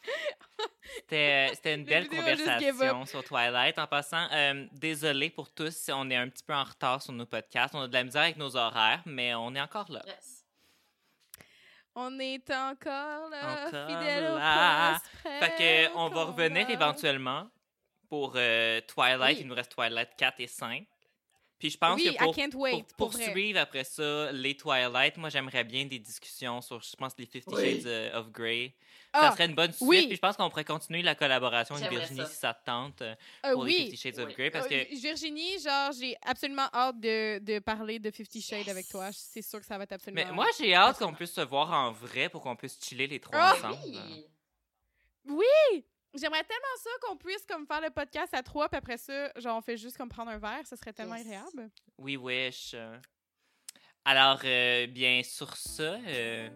C'était c'était une belle conversation sur Twilight. En passant, euh, désolé pour tous si on est un petit peu en retard sur nos podcasts. On a de la misère avec nos horaires, mais on est encore là. Yes. On est encore là, Encore fidèle là. au poste. Fait que on va revenir éventuellement pour euh, Twilight. Oui. Il nous reste Twilight 4 et 5. Puis je pense oui, que pour, I can't wait, pour pour vrai. poursuivre après ça les Twilight, moi j'aimerais bien des discussions sur, je pense, les Fifty Oui. Shades euh, of Grey. Ah, ça serait une bonne suite. oui. Puis je pense qu'on pourrait continuer la collaboration avec Virginie ça. si ça te tente euh, euh, pour les oui. Fifty Shades of. Grey. Parce Euh, que Virginie, genre, j'ai absolument hâte de, de parler de Fifty Shades avec toi. C'est sûr que ça va être absolument. Mais moi, j'ai hâte qu'on puisse se voir en vrai pour qu'on puisse chiller les trois Ah, ensemble. Oui. Oui! J'aimerais tellement ça qu'on puisse comme faire le podcast à trois, puis après ça, genre, on fait juste comme prendre un verre. Ça serait tellement Yes. agréable. Oui, wish. Alors, euh, bien, sur ça, euh,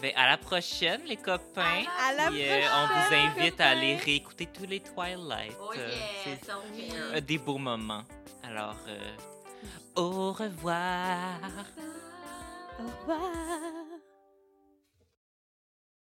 ben, à la prochaine, les copains. À la Puis, euh, on vous prochaine, invite à aller réécouter tous les Twilight. Oh Euh, yes, c'est euh, des beaux moments. Alors, euh, au revoir. Au revoir.